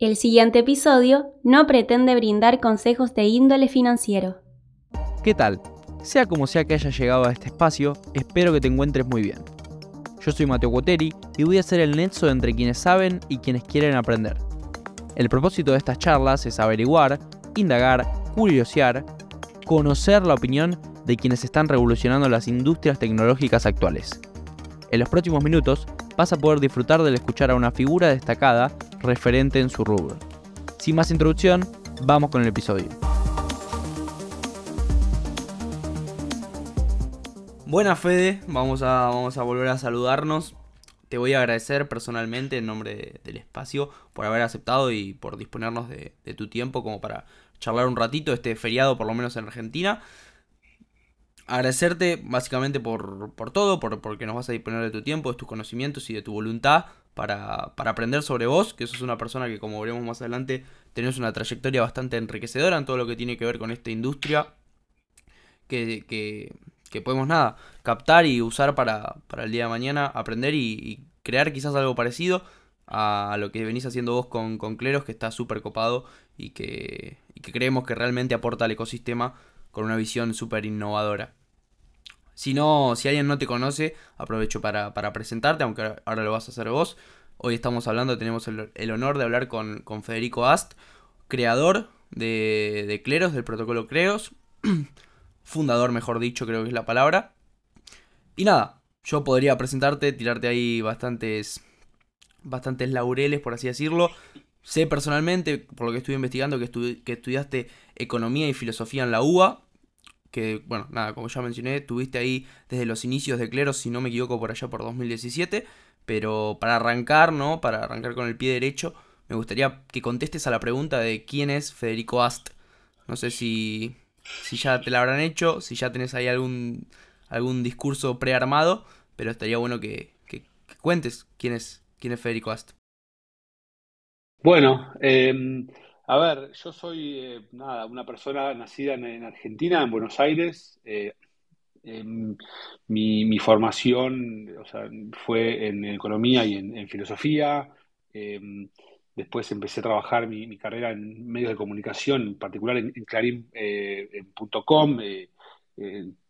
El siguiente episodio no pretende brindar consejos de índole financiero. ¿Qué tal? Sea como sea que hayas llegado a este espacio, espero que te encuentres muy bien. Yo soy Mateo Guoteri y voy a ser el nexo entre quienes saben y quienes quieren aprender. El propósito de estas charlas es averiguar, indagar, curiosear, conocer la opinión de quienes están revolucionando las industrias tecnológicas actuales. En los próximos minutos vas a poder disfrutar del escuchar a una figura destacada referente en su rubro. Sin más introducción, vamos con el episodio. Buenas Fede, vamos a, vamos a volver a saludarnos. Te voy a agradecer personalmente en nombre del espacio por haber aceptado y por disponernos de, de tu tiempo como para charlar un ratito este feriado, por lo menos en Argentina agradecerte básicamente por, por todo, por, porque nos vas a disponer de tu tiempo, de tus conocimientos y de tu voluntad para, para, aprender sobre vos, que sos una persona que como veremos más adelante tenés una trayectoria bastante enriquecedora en todo lo que tiene que ver con esta industria que, que, podemos nada, captar y usar para, para el día de mañana, aprender y, y, crear quizás algo parecido a lo que venís haciendo vos con, con Cleros, que está súper copado y que, y que creemos que realmente aporta al ecosistema con una visión súper innovadora. Si no, si alguien no te conoce, aprovecho para, presentarte, aunque ahora lo vas a hacer vos. Hoy estamos hablando, tenemos el, honor de hablar con, Federico Ast, creador de, Cleros, del protocolo Creos, fundador, mejor dicho, creo que es la palabra. Y nada, yo podría presentarte, tirarte ahí bastantes, bastantes laureles, por así decirlo. Sé personalmente, por lo que estuve investigando, que, que estudiaste economía y filosofía en la UBA que, bueno, nada, como ya mencioné, tuviste ahí desde los inicios de Cleros, si no me equivoco, por allá por 2017, pero para arrancar, ¿no? Para arrancar con el pie derecho, me gustaría que contestes a la pregunta de quién es Federico Ast. No sé si, si ya te la habrán hecho, si ya tenés ahí algún, algún discurso prearmado, pero estaría bueno que, que, cuentes quién es, quién es Federico Ast. Bueno, eh, a ver, yo soy eh, nada, una persona nacida en, Argentina, en Buenos Aires. Eh, em, mi, formación o sea, fue en economía y en, filosofía. Em, después empecé a trabajar mi, carrera en medios de comunicación, en particular en, clarín.com, eh,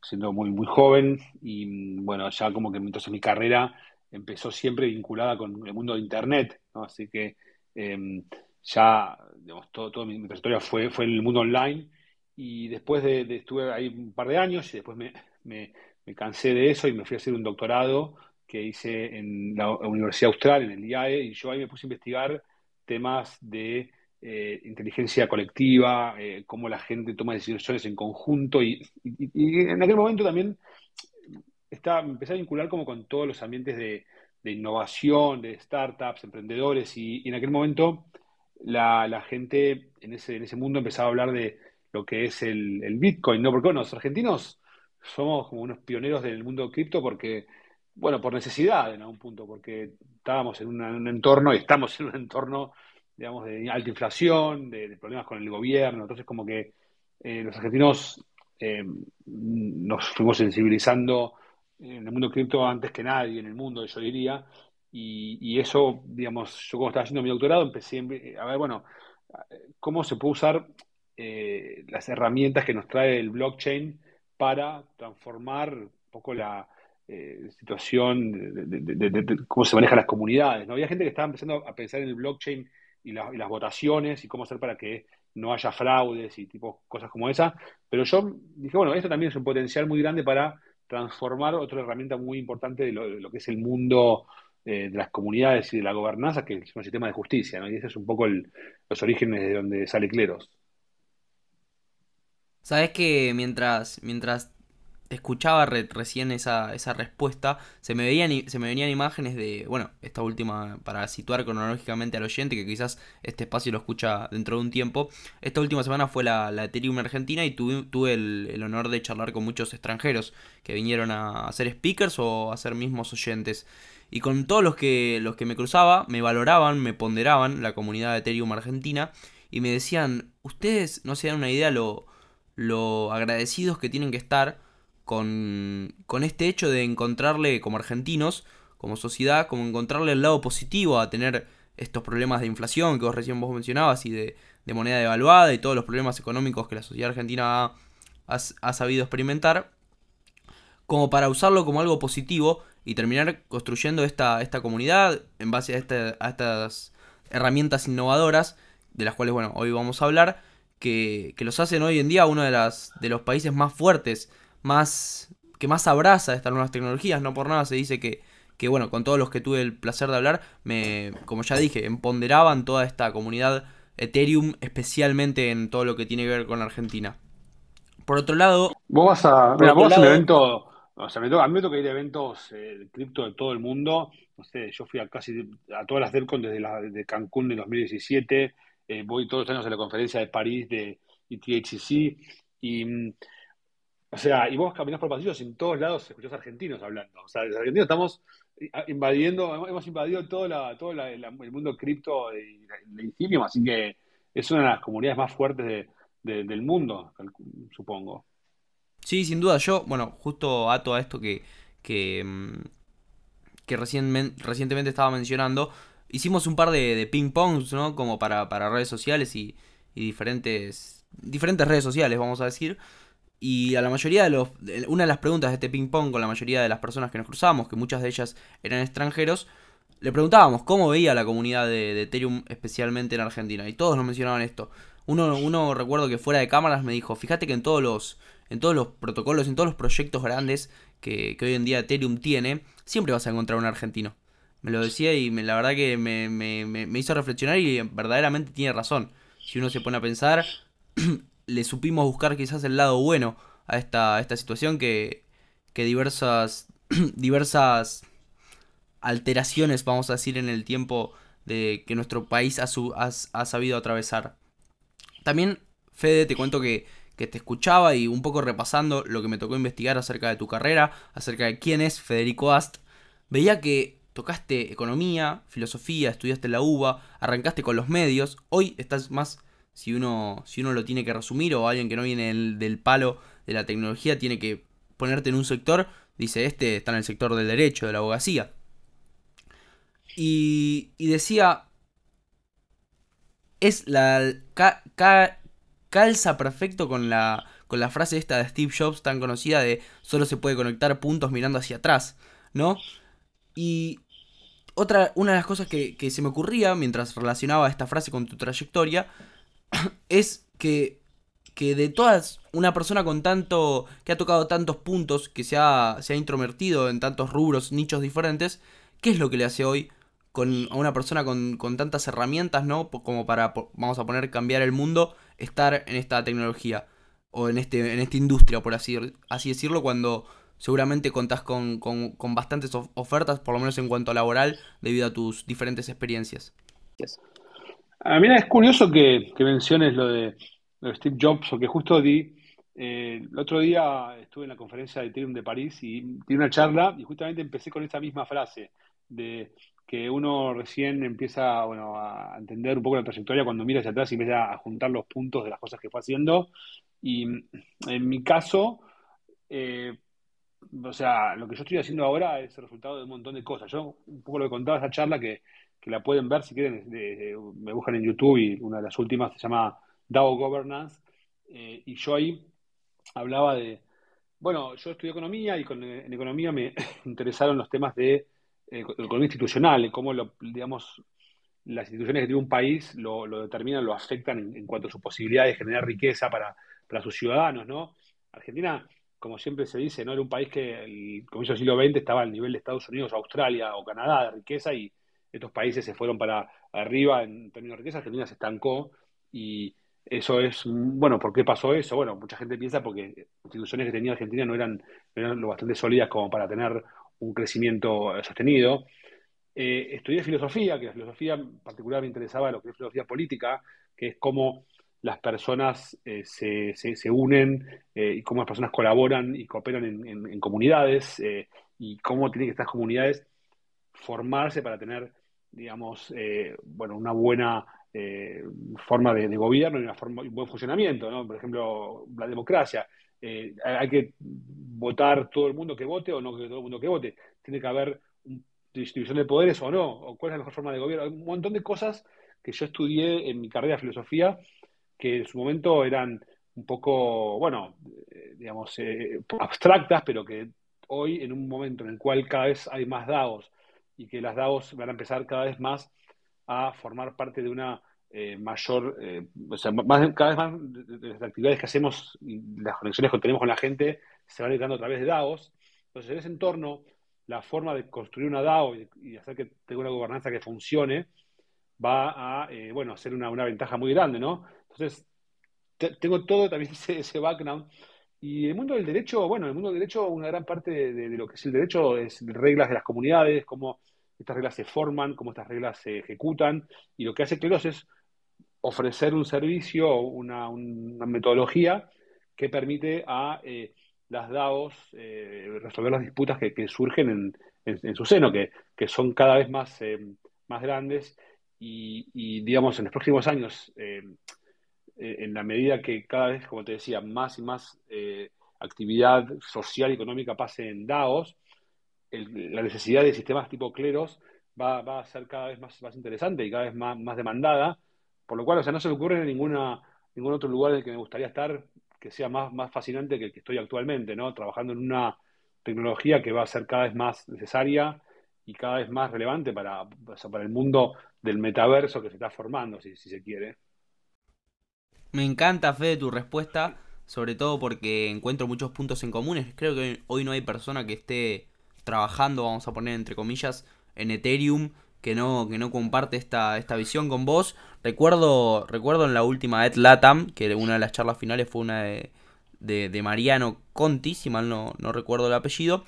siendo muy, muy joven. Y bueno, ya como que entonces mi carrera empezó siempre vinculada con el mundo de Internet. ¿no? Así que em, ya, digamos, todo, toda mi, trayectoria fue, fue en el mundo online y después de, estuve ahí un par de años y después me, me, cansé de eso y me fui a hacer un doctorado que hice en la Universidad Austral, en el IAE, y yo ahí me puse a investigar temas de eh, inteligencia colectiva, eh, cómo la gente toma decisiones en conjunto y, en aquel momento también estaba, me empecé a vincular como con todos los ambientes de, de innovación, de startups, emprendedores y, y en aquel momento la, gente en ese, en ese mundo empezaba a hablar de lo que es el, Bitcoin, ¿no? Porque bueno, los argentinos somos como unos pioneros del mundo cripto porque, bueno, por necesidad en algún punto, porque estábamos en, un entorno y estamos en un entorno, digamos, de alta inflación, de, problemas con el gobierno, entonces como que eh, los argentinos eh, nos fuimos sensibilizando en el mundo cripto antes que nadie en el mundo, yo diría, y, eso, digamos, yo como estaba haciendo mi doctorado empecé a ver, bueno, cómo se puede usar eh, las herramientas que nos trae el blockchain para transformar un poco la eh, situación de, cómo se manejan las comunidades. ¿no? Había gente que estaba empezando a pensar en el blockchain y, las votaciones y cómo hacer para que no haya fraudes y tipo cosas como esa. Pero yo dije, bueno, esto también es un potencial muy grande para transformar otra herramienta muy importante de lo que es el mundo de las comunidades y de la gobernanza, que es un sistema de justicia, ¿no? Y ese es un poco los orígenes de donde sale Cleros. Sabes que mientras, mientras escuchaba recién esa, esa respuesta, se me, veían, se me venían imágenes de, bueno, esta última, para situar cronológicamente al oyente, que quizás este espacio lo escucha dentro de un tiempo, esta última semana fue la, la Ethereum Argentina y tuve, tuve el, el, honor de charlar con muchos extranjeros que vinieron a hacer speakers o a ser mismos oyentes. Y con todos los que, los que me cruzaba, me valoraban, me ponderaban la comunidad de Ethereum argentina y me decían, ustedes no se dan una idea lo, lo agradecidos que tienen que estar con, con este hecho de encontrarle como argentinos, como sociedad, como encontrarle el lado positivo a tener estos problemas de inflación que vos recién vos mencionabas y de, moneda devaluada y todos los problemas económicos que la sociedad argentina ha, sabido experimentar, como para usarlo como algo positivo y terminar construyendo esta, esta comunidad en base a, este, a estas herramientas innovadoras, de las cuales bueno, hoy vamos a hablar, que, que, los hacen hoy en día uno de, las, de los países más fuertes, más que más abraza estas nuevas tecnologías. No por nada se dice que, que, bueno, con todos los que tuve el placer de hablar, me, como ya dije, empoderaban toda esta comunidad Ethereum, especialmente en todo lo que tiene que ver con Argentina. Por otro lado... Vos vas a, mira, vos vas a un evento... O sea, me toca, a mí me toca ir a eventos eh, cripto de todo el mundo. No sé, yo fui a casi a todas las DELCON desde la, de Cancún de 2017. Eh, voy todos los años a la conferencia de París de ETHCC. Y mm, o sea, y vos caminás por pasillos en todos lados escuchás argentinos hablando. O sea, los argentinos estamos invadiendo, hemos invadido todo, la, todo el mundo cripto de, de así que es una de las comunidades más fuertes del mundo, supongo. Sí, sin duda. Yo, bueno, justo ato a esto que, que, mm, que recientemente estaba mencionando, hicimos un par de, ping-pongs, ¿no? Como para, para redes sociales y, y diferentes, diferentes redes sociales, vamos a decir. Y a la mayoría de los. Una de las preguntas de este ping-pong con la mayoría de las personas que nos cruzamos, que muchas de ellas eran extranjeros, le preguntábamos cómo veía la comunidad de, Ethereum, especialmente en Argentina. Y todos nos mencionaban esto. Uno, uno recuerdo que fuera de cámaras me dijo: Fíjate que en todos los, en todos los protocolos, en todos los proyectos grandes que, hoy en día Ethereum tiene, siempre vas a encontrar un argentino. Me lo decía y la verdad que me, me, me hizo reflexionar y verdaderamente tiene razón. Si uno se pone a pensar, le supimos buscar quizás el lado bueno a esta, esta situación que, que diversas, diversas alteraciones, vamos a decir, en el tiempo de que nuestro país ha, ha, sabido atravesar. También, Fede, te cuento que, que, te escuchaba y un poco repasando lo que me tocó investigar acerca de tu carrera, acerca de quién es Federico Ast, veía que tocaste economía, filosofía, estudiaste la UBA, arrancaste con los medios, hoy estás más si uno, si uno lo tiene que resumir o alguien que no viene del, palo de la tecnología tiene que ponerte en un sector, dice, este está en el sector del derecho, de la abogacía. Y, y decía, es la calza perfecto con la, con la frase esta de Steve Jobs tan conocida de solo se puede conectar puntos mirando hacia atrás, ¿no? Y otra, una de las cosas que, que se me ocurría mientras relacionaba esta frase con tu trayectoria es que, que de todas, una persona con tanto, que ha tocado tantos puntos, que se ha, se ha introvertido en tantos rubros, nichos diferentes, ¿qué es lo que le hace hoy con, a una persona con, con tantas herramientas, ¿no? Como para, vamos a poner, cambiar el mundo, estar en esta tecnología o en, este, en esta industria, por así, decirlo, cuando seguramente contás con, con, con, bastantes ofertas, por lo menos en cuanto a laboral, debido a tus diferentes experiencias. Ah, mira, es curioso que, menciones lo de, Steve Jobs, porque justo di, eh, el otro día estuve en la conferencia de Ethereum de París y di una charla y justamente empecé con esa misma frase de que uno recién empieza bueno, a entender un poco la trayectoria cuando mira hacia atrás y empieza a juntar los puntos de las cosas que fue haciendo. Y en mi caso, eh, o sea, lo que yo estoy haciendo ahora es el resultado de un montón de cosas. Yo un poco lo que contaba esa charla que que la pueden ver si quieren, me buscan en YouTube y una de las últimas se llama DAO Governance, eh, y yo ahí hablaba de, bueno, yo estudié economía y en economía me interesaron los temas de eh, economía institucional, cómo, lo, digamos, las instituciones que tiene un país lo, determinan, lo afectan en, cuanto a su posibilidad de generar riqueza para, sus ciudadanos, ¿no? Argentina, como siempre se dice, no era un país que el comienzo del siglo XX estaba al nivel de Estados Unidos, Australia o Canadá de riqueza y estos países se fueron para arriba en términos de riqueza, Argentina se estancó y eso es, bueno, ¿por qué pasó eso? Bueno, mucha gente piensa porque instituciones que tenía Argentina no eran, lo bastante sólidas como para tener un crecimiento sostenido. Eh, estudié filosofía, que la filosofía en particular me interesaba lo que es filosofía política, que es cómo las personas eh, se, se, unen eh, y cómo las personas colaboran y cooperan en, comunidades y cómo tienen que estas comunidades formarse para tener digamos, bueno, una buena forma de, gobierno y una forma, un buen funcionamiento, ¿no? Por ejemplo, la democracia. Eh, hay que votar todo el mundo que vote o no que todo el mundo que vote. Tiene que haber distribución de poderes o no, o cuál es la mejor forma de gobierno. Hay un montón de cosas que yo estudié en mi carrera de filosofía que en su momento eran un poco, bueno, eh, digamos, eh, abstractas, pero que hoy, en un momento en el cual cada vez hay más DAOs y que las DAOs van a empezar cada vez más a formar parte de una eh, mayor, o sea, más, cada vez más de las actividades que hacemos y las conexiones que tenemos con la gente se van dando a través de DAOs. Entonces, en ese entorno, la forma de construir una DAO y, hacer que tenga una gobernanza que funcione va a, bueno, ser una, una ventaja muy grande, ¿no? Entonces, tengo todo también ese, background. Y el mundo del derecho, bueno, el mundo del derecho, una gran parte de, lo que es el derecho es reglas de las comunidades, cómo estas reglas se forman, cómo estas reglas se ejecutan. Y lo que hace Cleros es ofrecer un servicio, una, una metodología que permite a eh, las DAOs eh, resolver las disputas que, surgen en, su seno, que, son cada vez más, eh, más grandes. Y, y, digamos, en los próximos años en la medida que cada vez, como te decía, más y más actividad social y económica pase en DAOs, la necesidad de sistemas tipo cleros va, a ser cada vez más, interesante y cada vez más, demandada, por lo cual, o sea, no se me ocurre ninguna, ningún otro lugar en el que me gustaría estar que sea más, más fascinante que el que estoy actualmente, ¿no? Trabajando en una tecnología que va a ser cada vez más necesaria y cada vez más relevante para, para el mundo del metaverso que se está formando, si, si se quiere. Me encanta, Fede, tu respuesta, sobre todo porque encuentro muchos puntos en comunes. Creo que hoy no hay persona que esté trabajando, vamos a poner entre comillas, en Ethereum que no, que no comparte esta, esta visión con vos. Recuerdo, recuerdo en la última Ed Latam, que una de las charlas finales fue una de, de, Mariano Conti, si mal no, no recuerdo el apellido,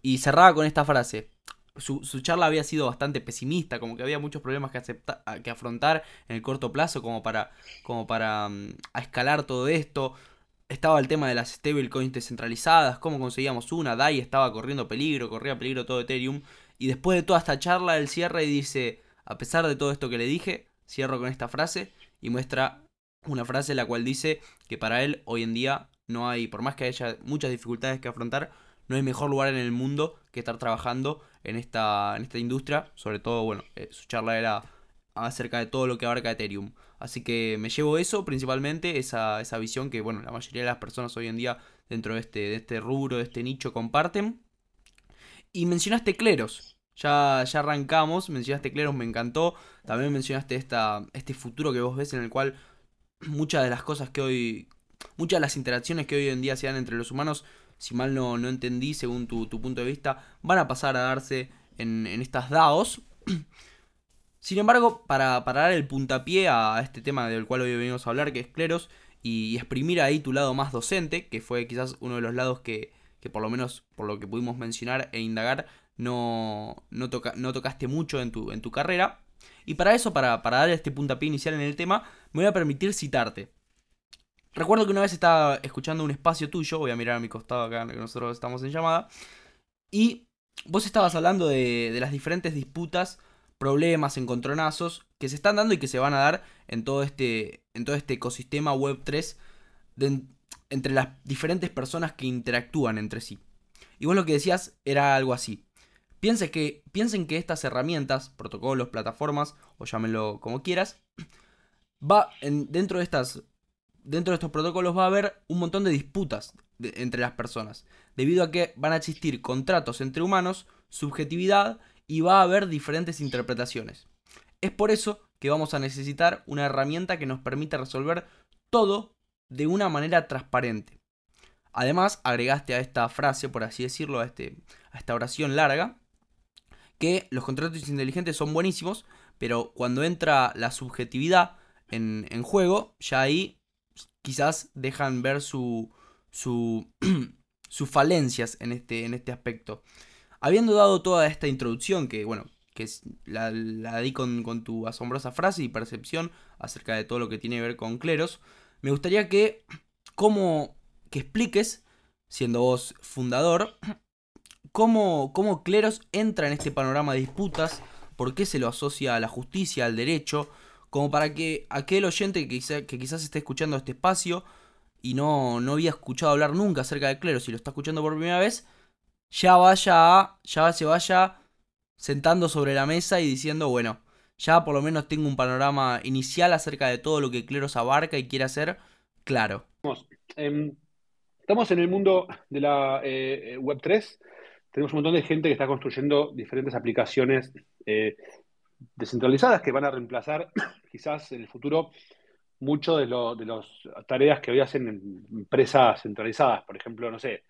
y cerraba con esta frase su, charla había sido bastante pesimista, como que había muchos problemas que, que afrontar en el corto plazo como para, como para mm, escalar todo esto. Estaba el tema de las stablecoins descentralizadas, cómo conseguíamos una, DAI estaba corriendo peligro, corría peligro todo Ethereum. Y después de toda esta charla, él cierra y dice, a pesar de todo esto que le dije, cierro con esta frase y muestra una frase la cual dice que para él hoy en día no hay, por más que haya muchas dificultades que afrontar, no hay mejor lugar en el mundo que estar trabajando en esta, en esta industria. Sobre todo, bueno, eh, su charla era acerca de todo lo que abarca Ethereum. Así que me llevo eso principalmente, esa, esa visión que, bueno, la mayoría de las personas hoy en día dentro de este, de este rubro, de este nicho, comparten. Y mencionaste cleros. Ya, ya arrancamos, mencionaste cleros, me encantó. También mencionaste esta, este futuro que vos ves en el cual muchas de las cosas que hoy, muchas de las interacciones que hoy en día se dan entre los humanos si mal no, no entendí según tu, punto de vista, van a pasar a darse en, estas DAOs. Sin embargo, para, dar el puntapié a este tema del cual hoy venimos a hablar, que es Cleros, y, exprimir ahí tu lado más docente, que fue quizás uno de los lados que, por lo menos por lo que pudimos mencionar e indagar, no, no, no tocaste mucho en tu, en tu carrera. Y para eso, para, para dar este puntapié inicial en el tema, me voy a permitir citarte. Recuerdo que una vez estaba escuchando un espacio tuyo, voy a mirar a mi costado acá, que nosotros estamos en llamada, y vos estabas hablando de, las diferentes disputas, problemas, encontronazos que se están dando y que se van a dar en todo este, en todo este ecosistema Web3 entre las diferentes personas que interactúan entre sí. Y vos lo que decías era algo así. Piensen que, piensen que estas herramientas, protocolos, plataformas, o llámenlo como quieras, va en, dentro de estas dentro de estos protocolos va a haber un montón de disputas entre las personas, debido a que van a existir contratos entre humanos, subjetividad y va a haber diferentes interpretaciones. Es por eso que vamos a necesitar una herramienta que nos permita resolver todo de una manera transparente. Además, agregaste a esta frase, por así decirlo, a, este, a esta oración larga, que los contratos inteligentes son buenísimos, pero cuando entra la subjetividad en, juego, ya ahí quizás dejan ver su, su, sus falencias en este, en este aspecto. Habiendo dado toda esta introducción, que bueno, que la, di con, tu asombrosa frase y percepción acerca de todo lo que tiene que ver con cleros, me gustaría que, como, que expliques, siendo vos fundador, cómo, cómo cleros entra en este panorama de disputas, por qué se lo asocia a la justicia, al derecho, como para que aquel oyente que, que quizás esté escuchando este espacio y no, no había escuchado hablar nunca acerca de clero, si lo está escuchando por primera vez, ya vaya a, ya se vaya sentando sobre la mesa y diciendo, bueno, ya por lo menos tengo un panorama inicial acerca de todo lo que Cleros abarca y quiere hacer claro. Em, estamos en el mundo de la eh, Web3. Tenemos un montón de gente que está construyendo diferentes aplicaciones eh, descentralizadas que van a reemplazar quizás en el futuro mucho de, de las tareas que hoy hacen empresas centralizadas. Por ejemplo, no sé,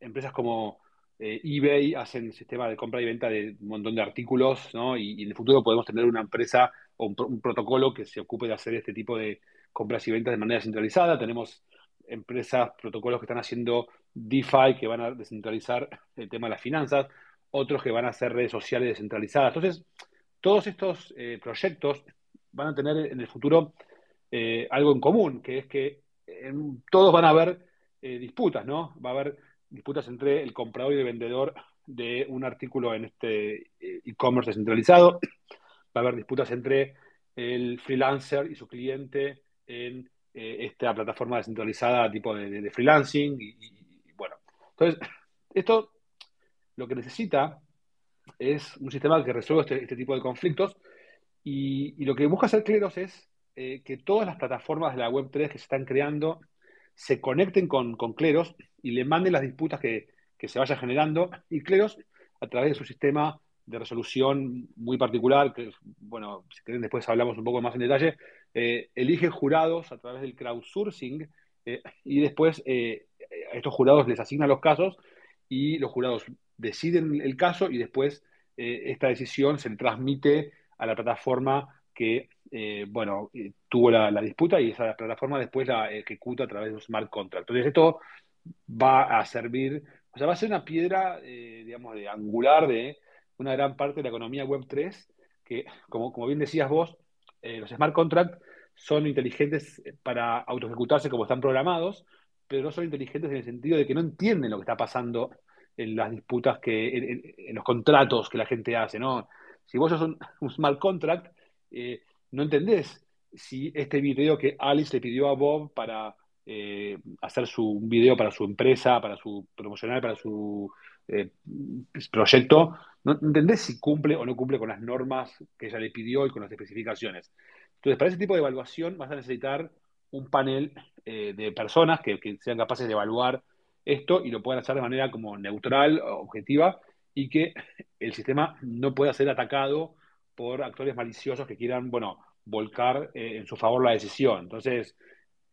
empresas como eh, eBay hacen sistema de compra y venta de un montón de artículos, ¿no? Y, en el futuro podemos tener una empresa o un, protocolo que se ocupe de hacer este tipo de compras y ventas de manera centralizada. Tenemos empresas, protocolos que están haciendo DeFi que van a descentralizar el tema de las finanzas, otros que van a hacer redes sociales descentralizadas. Entonces, todos estos eh, proyectos van a tener en el futuro eh, algo en común, que es que todos van a haber disputas, ¿no? Va a haber disputas entre el comprador y el vendedor de un artículo en este eh, e-commerce descentralizado. Va a haber disputas entre el freelancer y su cliente en eh, esta plataforma descentralizada tipo de, freelancing. Y, bueno, entonces, esto lo que necesita es un sistema que resuelva este, este tipo de conflictos y, lo que busca hacer Cleros es eh, que todas las plataformas de la Web3 que se están creando se conecten con, con Cleros y le manden las disputas que, se vayan generando. Y Cleros, a través de su sistema de resolución muy particular, que, bueno, si quieren después hablamos un poco más en detalle, eh, elige jurados a través del crowdsourcing eh, y después eh, a estos jurados les asignan los casos y los jurados deciden el caso y después esta decisión se transmite a la plataforma que bueno, tuvo la, disputa y esa plataforma después la ejecuta a través de un smart contract. Entonces esto va a servir, o sea, va a ser una piedra, eh, digamos, de angular de una gran parte de la economía Web 3, que, como, como bien decías vos, eh, los smart contracts son inteligentes para autoejecutarse como están programados, pero no son inteligentes en el sentido de que no entienden lo que está pasando en las disputas que, en, los contratos que la gente hace, ¿no? Si vos sos un, smart contract, eh, no entendés si este video que Alice le pidió a Bob para eh, hacer su, un video para su empresa, para su promocional, para su eh, proyecto, no entendés si cumple o no cumple con las normas que ella le pidió y con las especificaciones. Entonces, para ese tipo de evaluación vas a necesitar un panel eh, de personas que, sean capaces de evaluar esto y lo puedan hacer de manera como neutral, objetiva, y que el sistema no pueda ser atacado por actores maliciosos que quieran, bueno, volcar en su favor la decisión. Entonces,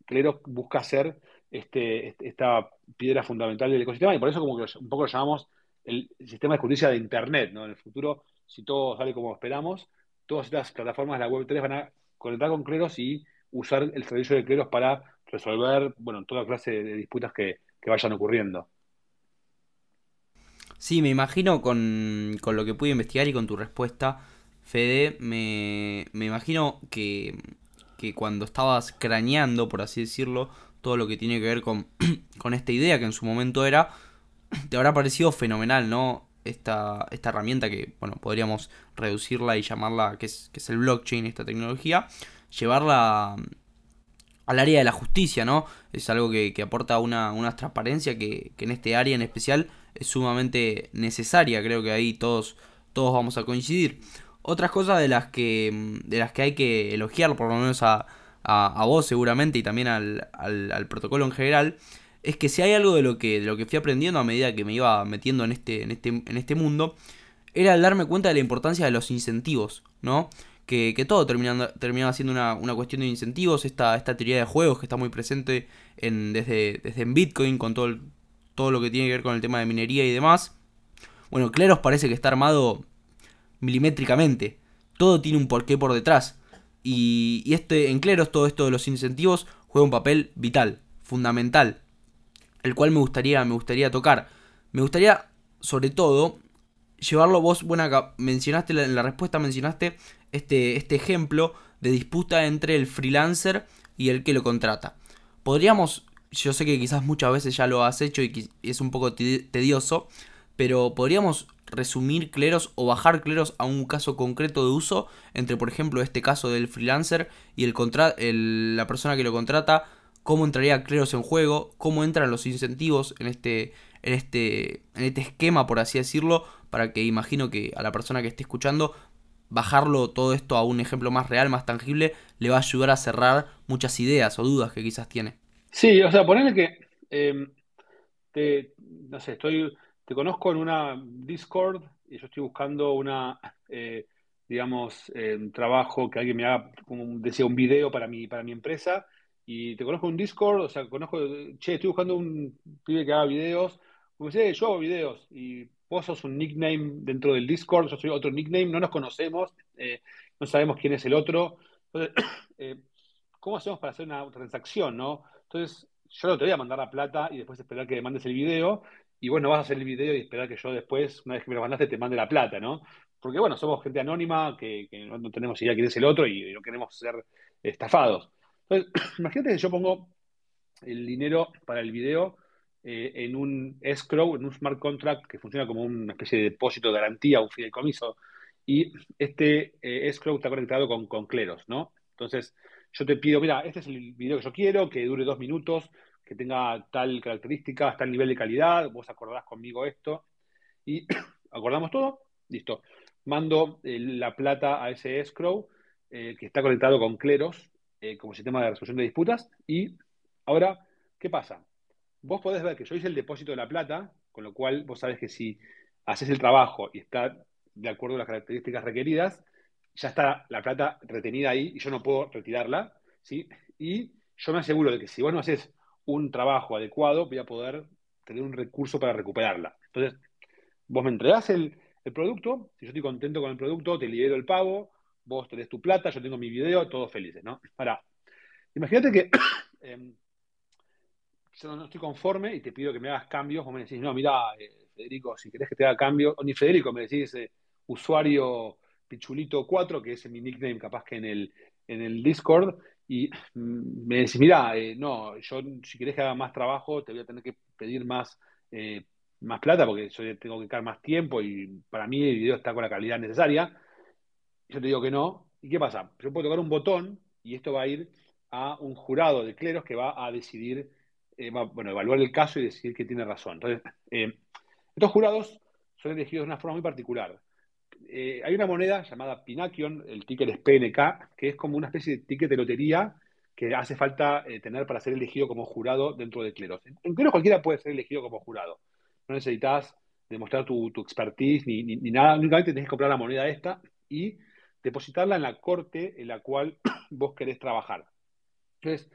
Clero busca ser este, esta piedra fundamental del ecosistema y por eso como que un poco lo llamamos el sistema de justicia de Internet. ¿no? En el futuro, si todo sale como esperamos, todas estas plataformas de la Web3 van a conectar con Cleros y usar el servicio de Cleros para resolver bueno, toda clase de disputas que, vayan ocurriendo. Sí, me imagino con, con, lo que pude investigar y con tu respuesta, Fede, me, me imagino que que cuando estabas craneando, por así decirlo, todo lo que tiene que ver con, con esta idea que en su momento era, te habrá parecido fenomenal, ¿no? Esta, esta herramienta que, bueno, podríamos reducirla y llamarla, que es, que es el blockchain, esta tecnología, llevarla al área de la justicia, ¿no? Es algo que, aporta una, una transparencia que, que, en este área en especial es sumamente necesaria, creo que ahí todos, todos vamos a coincidir. Otras cosas de las que, de las que hay que elogiar, por lo menos a, a, vos seguramente y también al, al, protocolo en general, es que si hay algo de lo que, de lo que fui aprendiendo a medida que me iba metiendo en este, en este, en este mundo, era el darme cuenta de la importancia de los incentivos, ¿no? Que, que todo terminando, terminaba siendo una, una, cuestión de incentivos, esta, esta teoría de juegos que está muy presente en, desde, desde en Bitcoin, con todo, todo lo que tiene que ver con el tema de minería y demás. Bueno, Claros parece que está armado milimétricamente. Todo tiene un porqué por detrás. Y, este, en Cleros, todo esto de los incentivos juega un papel vital, fundamental, el cual me gustaría, me gustaría tocar. Me gustaría, sobre todo, llevarlo vos, bueno, mencionaste en la respuesta, mencionaste este, este ejemplo de disputa entre el freelancer y el que lo contrata. Podríamos, yo sé que quizás muchas veces ya lo has hecho y es un poco tedioso, pero podríamos resumir cleros o bajar cleros a un caso concreto de uso entre, por ejemplo, este caso del freelancer y el, la persona que lo contrata, cómo entraría cleros en juego, cómo entran los incentivos en este, en este, en este esquema, por así decirlo, para que imagino que a la persona que esté escuchando, bajarlo todo esto a un ejemplo más real, más tangible, le va a ayudar a cerrar muchas ideas o dudas que quizás tiene. Sí, o sea, ponerle que, em, te, no sé, estoy, te conozco en una Discord y yo estoy buscando una, eh, digamos, un trabajo que alguien me haga, como decía, un video para mi, para mi empresa y te conozco en Discord, o sea, conozco, che, estoy buscando un pibe que haga videos, como sé, yo hago videos y vos sos un nickname dentro del Discord, yo soy otro nickname, no nos conocemos, eh, no sabemos quién es el otro. Entonces, eh, ¿cómo hacemos para hacer una transacción, no? Entonces, yo no te voy a mandar la plata y después esperar que me mandes el video, y bueno, vas a hacer el video y esperar que yo después, una vez que me lo mandaste, te mande la plata, ¿no? Porque bueno, somos gente anónima, que, no tenemos idea quién es el otro y no queremos ser estafados. Entonces, imagínate que yo pongo el dinero para el video eh, en un escrow, en un smart contract que funciona como una especie de depósito de garantía, un fideicomiso, y este eh, escrow está conectado con, con Cleros, ¿no? Entonces, yo te pido, mira, este es el video que yo quiero, que dure dos minutos, que tenga tal característica, tal nivel de calidad, vos acordarás conmigo esto, y acordamos todo, listo. Mando eh, la plata a ese escrow que está conectado con Cleros, eh, como sistema de resolución de disputas. Y ahora, ¿qué pasa? Vos podés ver que yo hice el depósito de la plata, con lo cual vos sabés que si haces el trabajo y está de acuerdo a las características requeridas, ya está la plata retenida ahí y yo no puedo retirarla, ¿sí? Y yo me aseguro de que si vos no haces un trabajo adecuado, voy a poder tener un recurso para recuperarla. Entonces, vos me entregás el, el producto, si yo estoy contento con el producto, te libero el pago, vos tenés tu plata, yo tengo mi video, todos felices, ¿no? Ahora, imagínate que em, yo no estoy conforme y te pido que me hagas cambios, vos me decís, no, mira, eh, Federico, si querés que te haga cambios, o ni Federico, me decís eh, usuario Pichulito 4, que es mi nickname capaz que en el, en el Discord, y mm, me decís, mira, eh, no, yo si querés que haga más trabajo, te voy a tener que pedir más, más plata porque yo tengo que quedar más tiempo y para mí el video está con la calidad necesaria yo te digo que no. ¿Y qué pasa? Yo puedo tocar un botón y esto va a ir a un jurado de cleros que va a decidir, eh, bueno, evaluar el caso y decidir que tiene razón. Entonces, eh, estos jurados son elegidos de una forma muy particular. Eh, hay una moneda llamada Pinakion, el ticket es PNK, que es como una especie de ticket de lotería que hace falta tener para ser elegido como jurado dentro de cleros. En cleros cualquiera puede ser elegido como jurado. No necesitas demostrar tu, expertise ni, ni, nada, únicamente tienes que comprar la moneda esta y depositarla en la corte en la cual vos querés trabajar. Entonces,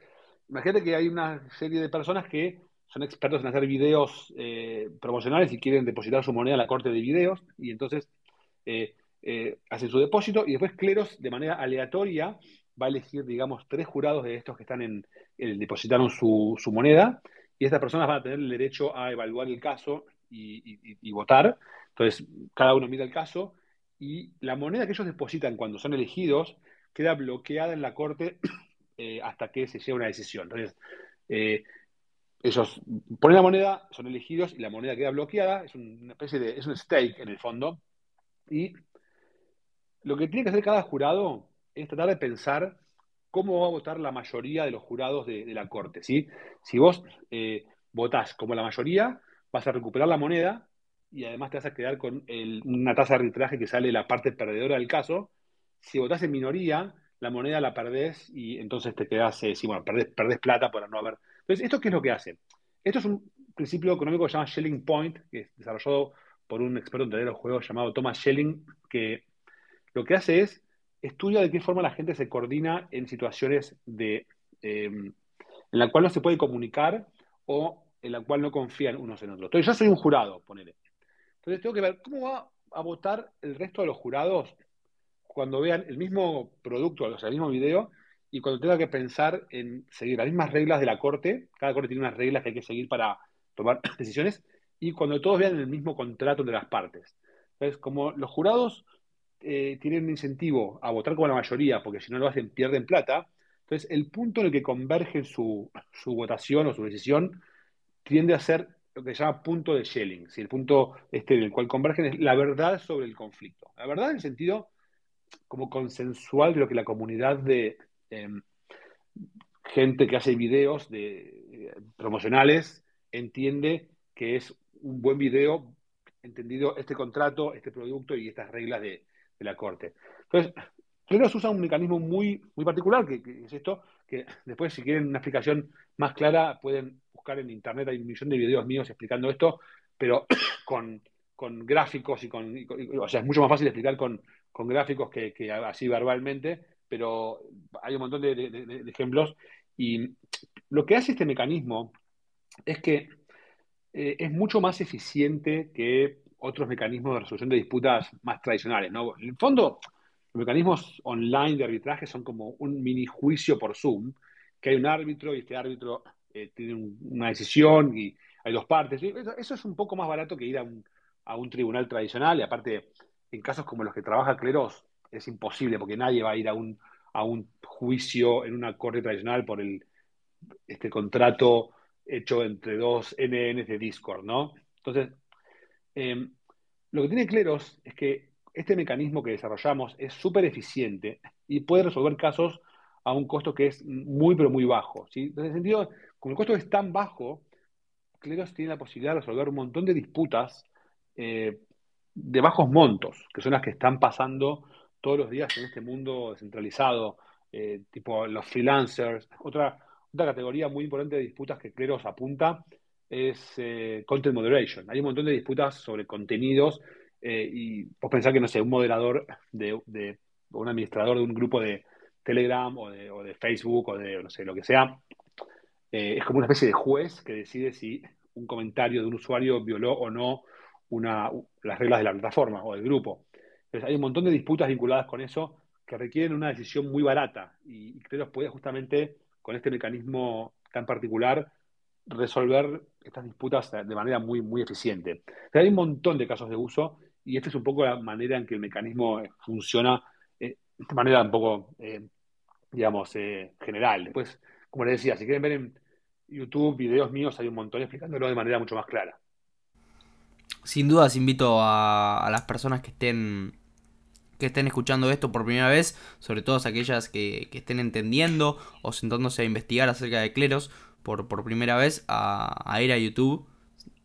imagínate que hay una serie de personas que son expertos en hacer videos eh, promocionales y quieren depositar su moneda en la corte de videos y entonces eh, eh, hacen su depósito y después Cleros de manera aleatoria va a elegir, digamos, tres jurados de estos que están en, depositaron su, moneda y estas personas van a tener el derecho a evaluar el caso y votar. Entonces, cada uno mira el caso y la moneda que ellos depositan cuando son elegidos queda bloqueada en la corte eh, hasta que se llegue a una decisión. Entonces, eh, ellos ponen la moneda, son elegidos y la moneda queda bloqueada, es una especie de, es un stake en el fondo. Y lo que tiene que hacer cada jurado es tratar de pensar cómo va a votar la mayoría de los jurados de, la corte. ¿sí? Si vos eh, votás como la mayoría, vas a recuperar la moneda y además te vas a quedar con una tasa de arbitraje que sale la parte perdedora del caso. Si votás en minoría, la moneda la perdés y entonces te quedas, eh, bueno, perdés, plata por no haber. Entonces, ¿esto qué es lo que hace? Esto es un principio económico que se llama Shelling Point, que es desarrollado por un experto en tener los juegos llamado Thomas Schelling, que lo que hace es estudia de qué forma la gente se coordina en situaciones de, em, en la cual no se puede comunicar o en la cual no confían unos en otros. Entonces, yo soy un jurado, ponele. Entonces tengo que ver cómo va a votar el resto de los jurados cuando vean el mismo producto, o sea, el mismo video, y cuando tenga que pensar en seguir las mismas reglas de la corte, cada corte tiene unas reglas que hay que seguir para tomar decisiones, y cuando todos vean el mismo contrato de las partes. Entonces, como los jurados eh, tienen un incentivo a votar como la mayoría, porque si no lo hacen pierden plata, entonces el punto en el que convergen su, su votación o su decisión tiende a ser lo que se llama punto de Schelling, si el punto este en el cual convergen es la verdad sobre el conflicto. La verdad en el sentido como consensual de lo que la comunidad de em, gente que hace videos de, eh, promocionales entiende que es un buen video entendido este contrato, este producto y estas reglas de, la corte. Entonces, Cleros usa un mecanismo muy, muy particular, que, es esto, que después si quieren una explicación más clara pueden buscar en internet, hay un millón de videos míos explicando esto, pero con, gráficos y con, o sea, es mucho más fácil explicar con, gráficos que, así verbalmente, pero hay un montón de ejemplos y lo que hace este mecanismo es que eh, es mucho más eficiente que otros mecanismos de resolución de disputas más tradicionales. ¿no? En el fondo, los mecanismos online de arbitraje son como un mini juicio por Zoom, que hay un árbitro y este árbitro eh, tiene una decisión y hay dos partes. Eso, es un poco más barato que ir a un, tribunal tradicional y aparte, en casos como los que trabaja Cleros, es imposible porque nadie va a ir a un, a un juicio en una corte tradicional por el, este contrato hecho entre dos NNs de Discord, ¿no? Entonces, em, lo que tiene Cleros es que este mecanismo que desarrollamos es súper eficiente y puede resolver casos a un costo que es muy, pero muy bajo. ¿sí? En ese sentido, como el costo es tan bajo, Cleros tiene la posibilidad de resolver un montón de disputas eh, de bajos montos, que son las que están pasando todos los días en este mundo descentralizado, eh, tipo los freelancers. Otra, otra categoría muy importante de disputas que Cleros apunta es eh, content moderation. Hay un montón de disputas sobre contenidos eh, y vos pensás que, no sé, un moderador de, un administrador de un grupo de Telegram o de, Facebook o de, no sé, lo que sea, eh, es como una especie de juez que decide si un comentario de un usuario violó o no una, las reglas de la plataforma o del grupo. Entonces, hay un montón de disputas vinculadas con eso que requieren una decisión muy barata y, y Cleros puede justamente con este mecanismo tan particular, resolver estas disputas de manera muy, muy eficiente. hay un montón de casos de uso y esta es un poco la manera en que el mecanismo funciona eh, de manera un poco, eh, digamos, eh, general. Después, como les decía, si quieren ver en YouTube videos míos, hay un montón explicándolo de manera mucho más clara. Sin dudas invito a las personas que estén que estén escuchando esto por primera vez, sobre todo aquellas que, estén entendiendo o sentándose a investigar acerca de cleros por, por primera vez, a, ir a YouTube.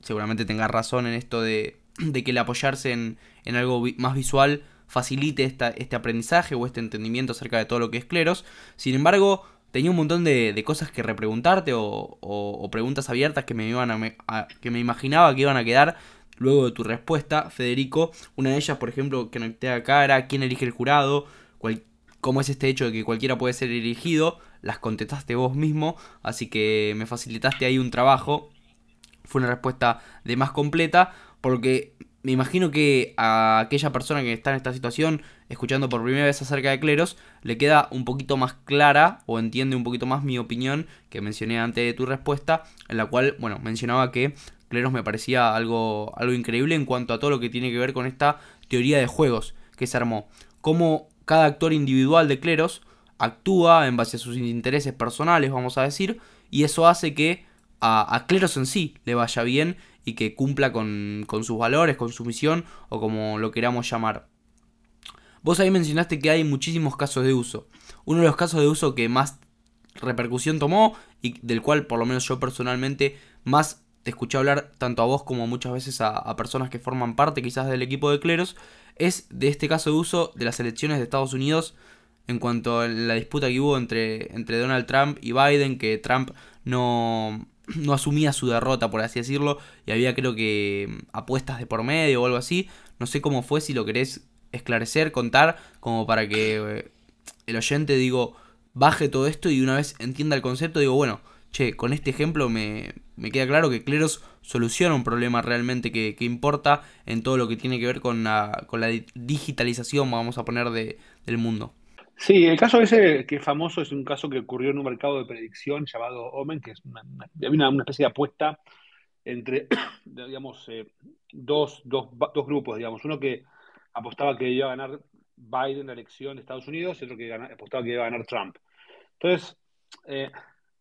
Seguramente tenga razón en esto de, que el apoyarse en, algo más visual facilite esta, este aprendizaje o este entendimiento acerca de todo lo que es cleros. Sin embargo, tenía un montón de, cosas que repreguntarte o, preguntas abiertas que me, iban a, que me imaginaba que iban a quedar luego de tu respuesta, Federico. Una de ellas, por ejemplo, que noté acá era quién elige el jurado, cómo es este hecho de que cualquiera puede ser elegido. Las contestaste vos mismo, así que me facilitaste ahí un trabajo. Fue una respuesta de más completa, porque me imagino que a aquella persona que está en esta situación, escuchando por primera vez acerca de cleros, le queda un poquito más clara o entiende un poquito más mi opinión que mencioné antes de tu respuesta, en la cual, bueno, mencionaba que Cleros me parecía algo, algo increíble en cuanto a todo lo que tiene que ver con esta teoría de juegos que se armó. Cómo cada actor individual de Cleros actúa en base a sus intereses personales, vamos a decir, y eso hace que a, Cleros en sí le vaya bien y que cumpla con, con sus valores, con su misión o como lo queramos llamar. Vos ahí mencionaste que hay muchísimos casos de uso. Uno de los casos de uso que más repercusión tomó y del cual por lo menos yo personalmente más te escuché hablar tanto a vos como muchas veces a, personas que forman parte quizás del equipo de cleros, es de este caso de uso de las elecciones de Estados Unidos en cuanto a la disputa que hubo entre, entre Donald Trump y Biden, que Trump no, no asumía su derrota, por así decirlo, y había creo que apuestas de por medio o algo así. No sé cómo fue, si lo querés esclarecer, contar, como para que eh, el oyente, digo, baje todo esto y una vez entienda el concepto, digo, bueno, che, con este ejemplo me, queda claro que Cleros soluciona un problema realmente que, importa en todo lo que tiene que ver con la, con la digitalización, vamos a poner, de, del mundo. Sí, el caso ese que es famoso es un caso que ocurrió en un mercado de predicción llamado Omen, que es una, una, especie de apuesta entre, digamos, eh, dos, dos, dos, grupos, digamos. Uno que apostaba que iba a ganar Biden la elección de Estados Unidos y otro que apostaba que iba a ganar Trump. Entonces, eh,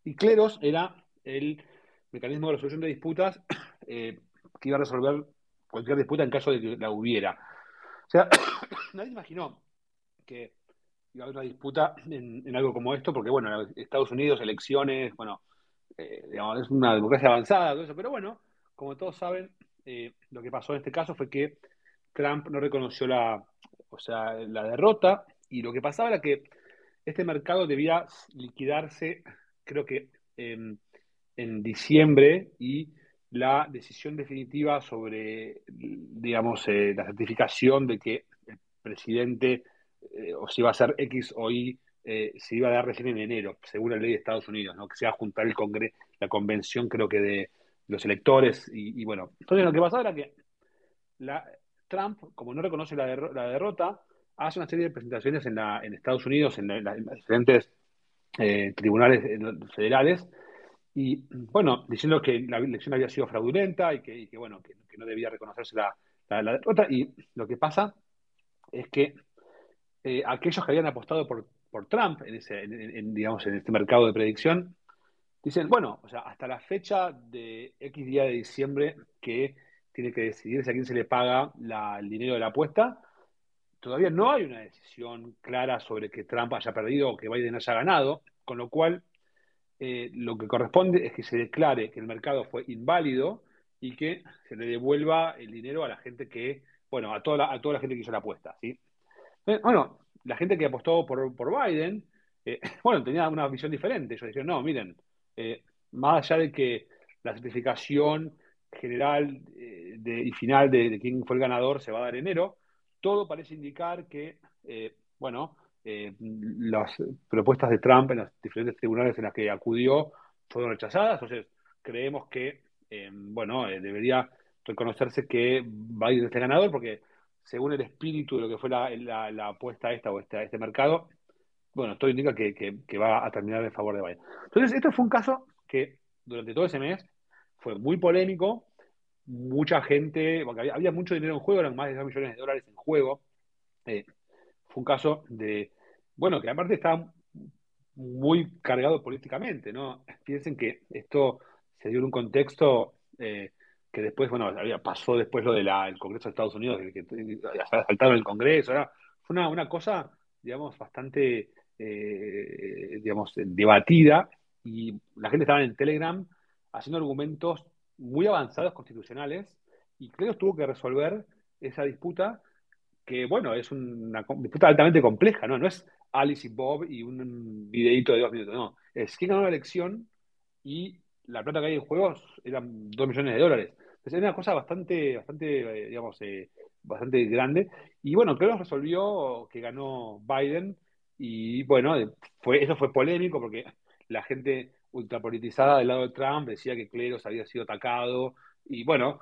y Cleros era el mecanismo de resolución de disputas eh, que iba a resolver cualquier disputa en caso de que la hubiera. O sea, nadie imaginó que iba a haber una disputa en, algo como esto, porque bueno, Estados Unidos, elecciones, bueno, eh, digamos, es una democracia avanzada, todo eso, pero bueno, como todos saben, eh, lo que pasó en este caso fue que Trump no reconoció la, o sea, la derrota y lo que pasaba era que este mercado debía liquidarse, creo que en diciembre y la decisión definitiva sobre, digamos, eh, la certificación de que el presidente, eh, o si iba a ser X o Y, eh, se iba a dar recién en enero, según la ley de Estados Unidos, ¿no? que se va a juntar el Congreso, la convención, creo que de los electores, y, bueno. Entonces, lo que pasaba era que la, Trump, como no reconoce la, la, derrota, hace una serie de presentaciones en, la, en Estados Unidos, en, en las diferentes tribunales federales, y bueno, diciendo que la elección había sido fraudulenta y que, bueno, que, no debía reconocerse la, derrota. Y lo que pasa es que eh, aquellos que habían apostado por, por Trump en, ese, digamos, en este mercado de predicción, dicen, bueno, o sea, hasta la fecha de X día de diciembre que tiene que decidirse a quién se le paga el dinero de la apuesta, todavía no hay una decisión clara sobre que Trump haya perdido o que Biden haya ganado, con lo cual eh, lo que corresponde es que se declare que el mercado fue inválido y que se le devuelva el dinero a la gente que, bueno, a toda la, a toda la gente que hizo la apuesta, ¿sí? Eh, bueno, la gente que apostó por, por Biden, eh, bueno, tenía una visión diferente. Ellos decían, no, miren, más allá de que la certificación general y final de, de, quién fue el ganador se va a dar en enero, todo parece indicar que, bueno, eh, las propuestas de Trump en los diferentes tribunales en las que acudió fueron rechazadas. Entonces, creemos que, eh, bueno, eh, debería reconocerse que Biden es el ganador, porque según el espíritu de lo que fue la, la, apuesta esta o este, este mercado, bueno, todo indica que, que, va a terminar en favor de Biden. Entonces, esto fue un caso que durante todo ese mes fue muy polémico, mucha gente, porque había, mucho dinero en juego, eran más de 2 millones de dólares en juego. fue un caso de bueno, que aparte está muy cargado políticamente, ¿no? Piensen que esto se dio en un contexto eh, que después, bueno, pasó después lo del Congreso de Estados Unidos, que, que saltaron el Congreso, fue una, una, cosa, digamos, bastante, eh, digamos, debatida y la gente estaba en Telegram haciendo argumentos muy avanzados constitucionales y creo que tuvo que resolver esa disputa que, bueno, es una disputa altamente compleja, ¿no? No es Alice y Bob y un videito de dos minutos. No, es quién ganó la elección y la plata que hay en juego eran dos millones de dólares. Entonces era una cosa bastante, bastante, eh, digamos, eh, bastante grande. Y bueno, creo resolvió que ganó Biden. Y bueno, fue, eso fue polémico porque la gente ultrapolitizada del lado de Trump decía que Cleros había sido atacado. Y bueno,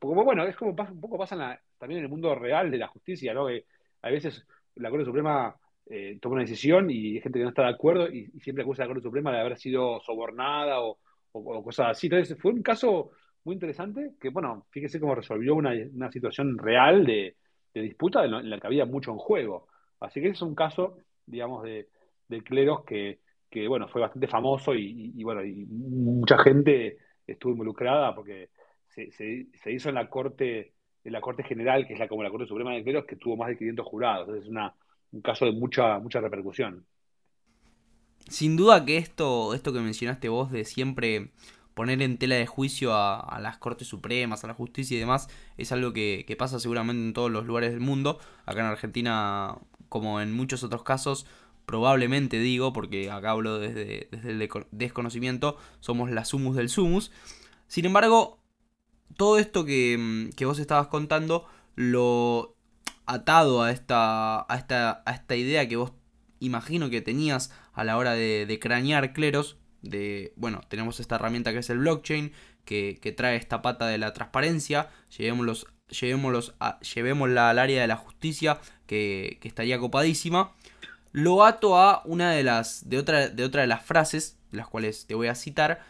como bueno, es como un poco pasa también en el mundo real de la justicia, ¿no? Que a veces la Corte Suprema eh, toma una decisión y hay gente que no está de acuerdo y, siempre acusa a la Corte Suprema de haber sido sobornada o, cosas así. Entonces fue un caso muy interesante que, bueno, fíjese cómo resolvió una, situación real de, disputa en la que había mucho en juego. Así que ese es un caso, digamos, de, cleros que, bueno, fue bastante famoso y, bueno, y mucha gente estuvo involucrada porque se, se, hizo en la Corte en la Corte General, que es la como la Corte Suprema de Cleros, que tuvo más de 500 jurados. Entonces es una, un caso de mucha, mucha repercusión. Sin duda que esto, esto que mencionaste vos de siempre poner en tela de juicio a, las Cortes Supremas, a la justicia y demás, es algo que, pasa seguramente en todos los lugares del mundo. Acá en Argentina, como en muchos otros casos, probablemente digo, porque acá hablo desde, desde el desconocimiento, somos la sumus del sumus. Sin embargo, todo esto que, que vos estabas contando lo atado a esta, a esta, a esta idea que vos imagino que tenías a la hora de, cranear cleros. De, bueno, tenemos esta herramienta que es el blockchain, que, trae esta pata de la transparencia. Llevémoslos, llevémoslos llevémosla al área de la justicia, que, estaría copadísima. Lo ato a una de las. de otra, de otra de las frases, las cuales te voy a citar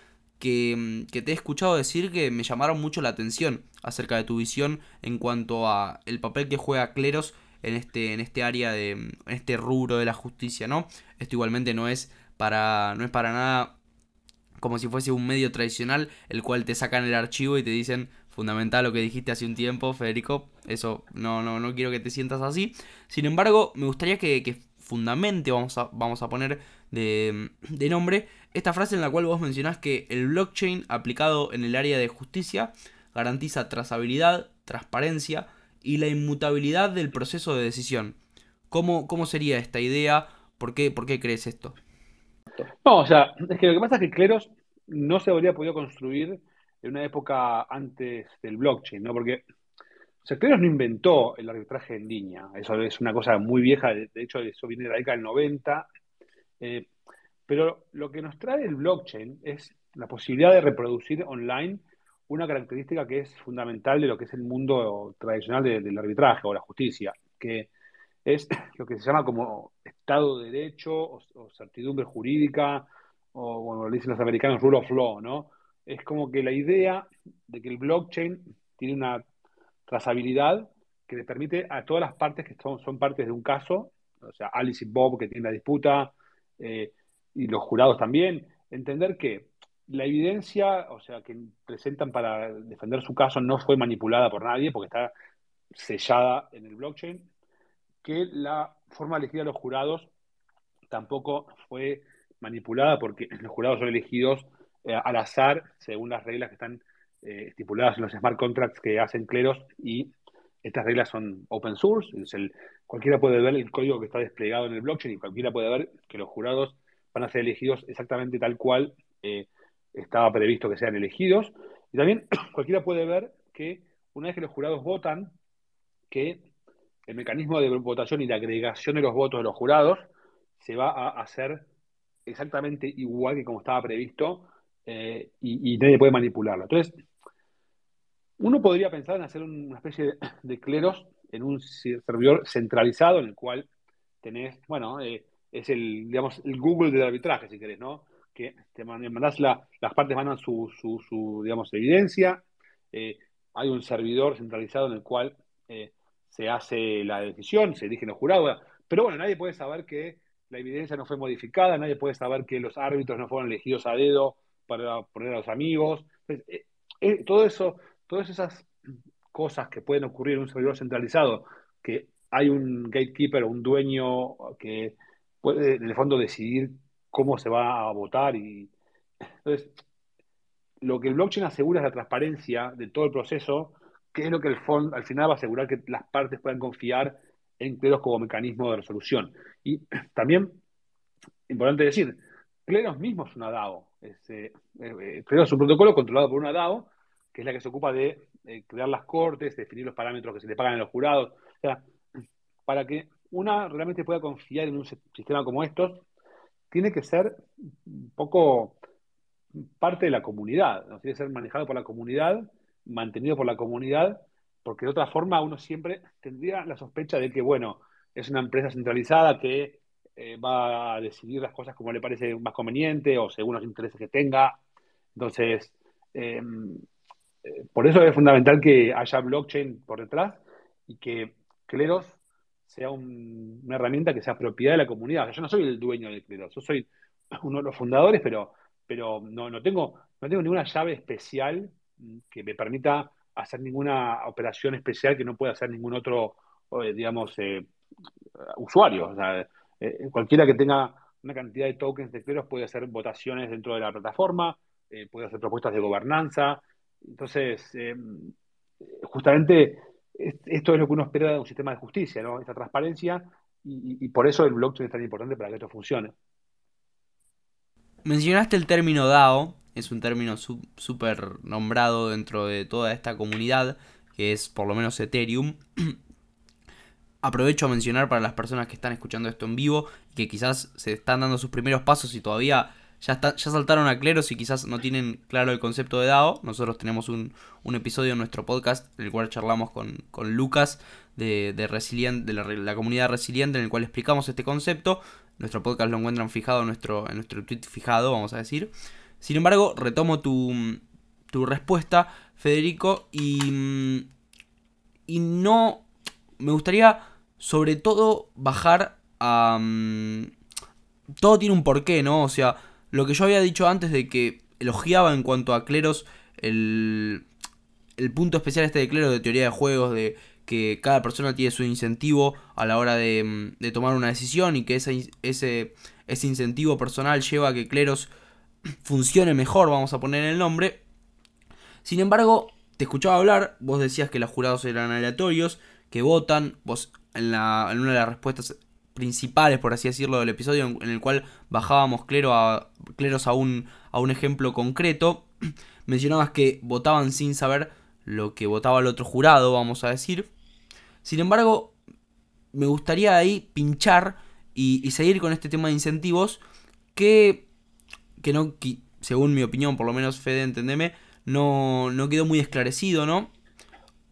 Mm, que, te he escuchado decir que me llamaron mucho la atención acerca de tu visión en cuanto a el papel que juega Cleros en este, en este área de mm, en este rubro de la justicia, ¿no? Esto igualmente no es para no es para nada como si fuese un medio tradicional el cual te sacan el archivo y te dicen fundamental lo que dijiste hace un tiempo, Federico. Eso no, no, no quiero que te sientas así. Sin embargo, me gustaría que, que fundamente, vamos a, vamos a poner de, de nombre, esta frase en la cual vos mencionás que el blockchain aplicado en el área de justicia garantiza trazabilidad, transparencia y la inmutabilidad del proceso de decisión. ¿Cómo, cómo sería esta idea? ¿Por qué, ¿Por qué crees esto? No, o sea, es que lo que pasa es que Cleros no se habría podido construir en una época antes del blockchain, ¿no? Porque o sea, Cleros no inventó el arbitraje en línea. Eso es una cosa muy vieja. De hecho, eso viene de la década del 90. Eh, pero lo que nos trae el blockchain es la posibilidad de reproducir online una característica que es fundamental de lo que es el mundo tradicional del arbitraje o la justicia, que es lo que se llama como Estado de Derecho o, certidumbre jurídica, o lo dicen los americanos, rule of law, ¿no? Es como que la idea de que el blockchain tiene una trazabilidad que le permite a todas las partes que son, son partes de un caso, o sea, Alice y Bob que tienen la disputa, eh, y los jurados también, entender que la evidencia, o sea, que presentan para defender su caso no fue manipulada por nadie porque está sellada en el blockchain, que la forma elegida de los jurados tampoco fue manipulada porque los jurados son elegidos eh, al azar según las reglas que están eh, estipuladas en los smart contracts que hacen cleros y estas reglas son open source, el, cualquiera puede ver el código que está desplegado en el blockchain y cualquiera puede ver que los jurados van a ser elegidos exactamente tal cual eh, estaba previsto que sean elegidos. Y también cualquiera puede ver que una vez que los jurados votan, que el mecanismo de votación y de agregación de los votos de los jurados se va a hacer exactamente igual que como estaba previsto eh, y, nadie puede manipularlo. Entonces, uno podría pensar en hacer una especie de, cleros en un servidor centralizado en el cual tenés, bueno, eh, es el, digamos, el Google del arbitraje, si querés, ¿no? Que te mandás la, las partes mandan su, su, su digamos, evidencia, eh, hay un servidor centralizado en el cual se hace la decisión, se eligen los jurados, pero bueno, nadie puede saber que la evidencia no fue modificada, nadie puede saber que los árbitros no fueron elegidos a dedo para poner a los amigos. Eh, eh, todo eso, todas esas cosas que pueden ocurrir en un servidor centralizado, que hay un gatekeeper o un dueño que puede en el fondo decidir cómo se va a votar y entonces lo que el blockchain asegura es la transparencia de todo el proceso, que es lo que el fondo al final va a asegurar que las partes puedan confiar en Cleros como mecanismo de resolución. Y también, importante decir, Cleros mismo es una DAO. Es, eh, eh, es un protocolo controlado por una DAO, que es la que se ocupa de, crear las cortes, definir los parámetros que se le pagan a los jurados. O sea, para que una realmente pueda confiar en un sistema como estos, tiene que ser un poco parte de la comunidad, ¿no? tiene que ser manejado por la comunidad, mantenido por la comunidad, porque de otra forma uno siempre tendría la sospecha de que, bueno, es una empresa centralizada que eh, va a decidir las cosas como le parece más conveniente o según los intereses que tenga. Entonces, em, eh, por eso es fundamental que haya blockchain por detrás y que Cleros sea una herramienta que sea propiedad de la comunidad. yo no soy el dueño de Cleros, yo soy uno de los fundadores, pero, pero no, no, tengo, no tengo ninguna llave especial que me permita hacer ninguna operación especial que no pueda hacer ningún otro, eh, digamos, usuario. O sea, eh, cualquiera que tenga una cantidad de tokens de Cleros puede hacer votaciones dentro de la plataforma, eh, puede hacer propuestas de gobernanza. Entonces, eh, justamente esto es lo que uno espera de un sistema de justicia, ¿no? Esta transparencia y, por eso el blockchain es tan importante para que esto funcione. Mencionaste el término DAO, es un término súper nombrado dentro de toda esta comunidad, que es por lo menos Ethereum. Aprovecho a mencionar para las personas que están escuchando esto en vivo que quizás se están dando sus primeros pasos y todavía ya, ya saltaron a cleros y quizás no tienen claro el concepto de DAO. Nosotros tenemos un, episodio en nuestro podcast en el cual charlamos con, Lucas de, de, de la, comunidad resiliente en el cual explicamos este concepto. Nuestro podcast lo encuentran fijado en nuestro, en nuestro tweet fijado, vamos a decir. Sin embargo, retomo tu, tu respuesta, Federico, y, y no... Me gustaría sobre todo bajar a... Mm, todo tiene un porqué, ¿no? O sea, lo que yo había dicho antes de que elogiaba en cuanto a cleros el, el punto especial este de cleros de teoría de juegos, de que cada persona tiene su incentivo a la hora de, mm, de tomar una decisión y que ese, ese, ese incentivo personal lleva a que cleros funcione mejor, vamos a poner el nombre. Sin embargo, te escuchaba hablar, vos decías que los jurados eran aleatorios, que votan, vos en, la, en una de las respuestas principales, por así decirlo, del episodio en, el cual bajábamos clero a, cleros a un, a un ejemplo concreto, mencionabas que votaban sin saber lo que votaba el otro jurado, vamos a decir. Sin embargo, me gustaría ahí pinchar y, seguir con este tema de incentivos que, que no, según mi opinión, por lo menos Fede, entendeme, no, no quedó muy esclarecido, ¿no?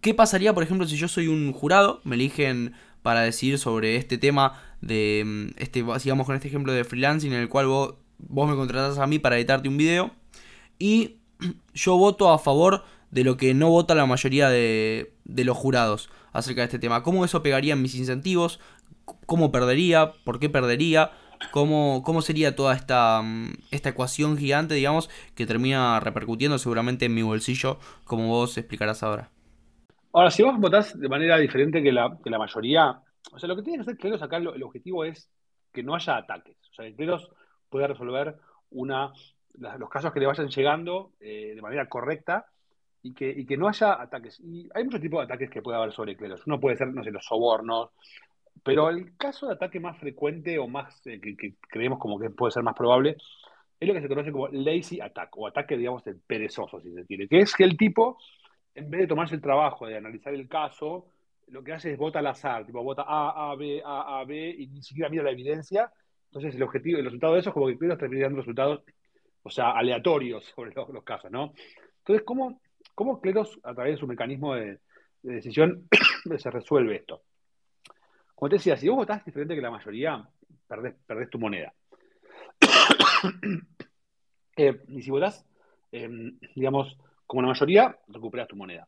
¿Qué pasaría, por ejemplo, si yo soy un jurado, me eligen para decidir sobre este tema de, mm, este, sigamos con este ejemplo de freelancing en el cual vos, vos me contratás a mí para editarte un video y yo voto a favor de lo que no vota la mayoría de, de los jurados acerca de este tema. ¿Cómo eso pegaría en mis incentivos? ¿Cómo perdería? ¿Por qué perdería? ¿Cómo, cómo sería toda esta, mm, esta ecuación gigante, digamos, que termina repercutiendo seguramente en mi bolsillo, como vos explicarás ahora? Ahora, si vos votás de manera diferente que la, que la mayoría, o sea, lo que tiene que hacer Cleros acá, el objetivo es que no haya ataques. O sea, que Cleros pueda resolver una, los casos que le vayan llegando eh, de manera correcta y que, y que no haya ataques. Y hay muchos tipos de ataques que puede haber sobre Cleros. Uno puede ser, no sé, los sobornos, pero el caso de ataque más frecuente o más eh, que, creemos como que puede ser más probable es lo que se conoce como lazy attack o ataque, digamos, de perezoso, si se quiere, que es que el tipo, en vez de tomarse el trabajo de analizar el caso, lo que hace es vota al azar, tipo vota A, A, B, A, A, B y ni siquiera mira la evidencia. Entonces el objetivo, el resultado de eso es como que primero está dando resultados, o sea, aleatorios sobre los, casos, ¿no? Entonces, ¿cómo, cómo Cleros, a través de su mecanismo de, decisión, se resuelve esto? Como te decía, si vos votás diferente que la mayoría, perdés, tu moneda. Eh, y si votás, em, digamos, como la mayoría, recuperas tu moneda.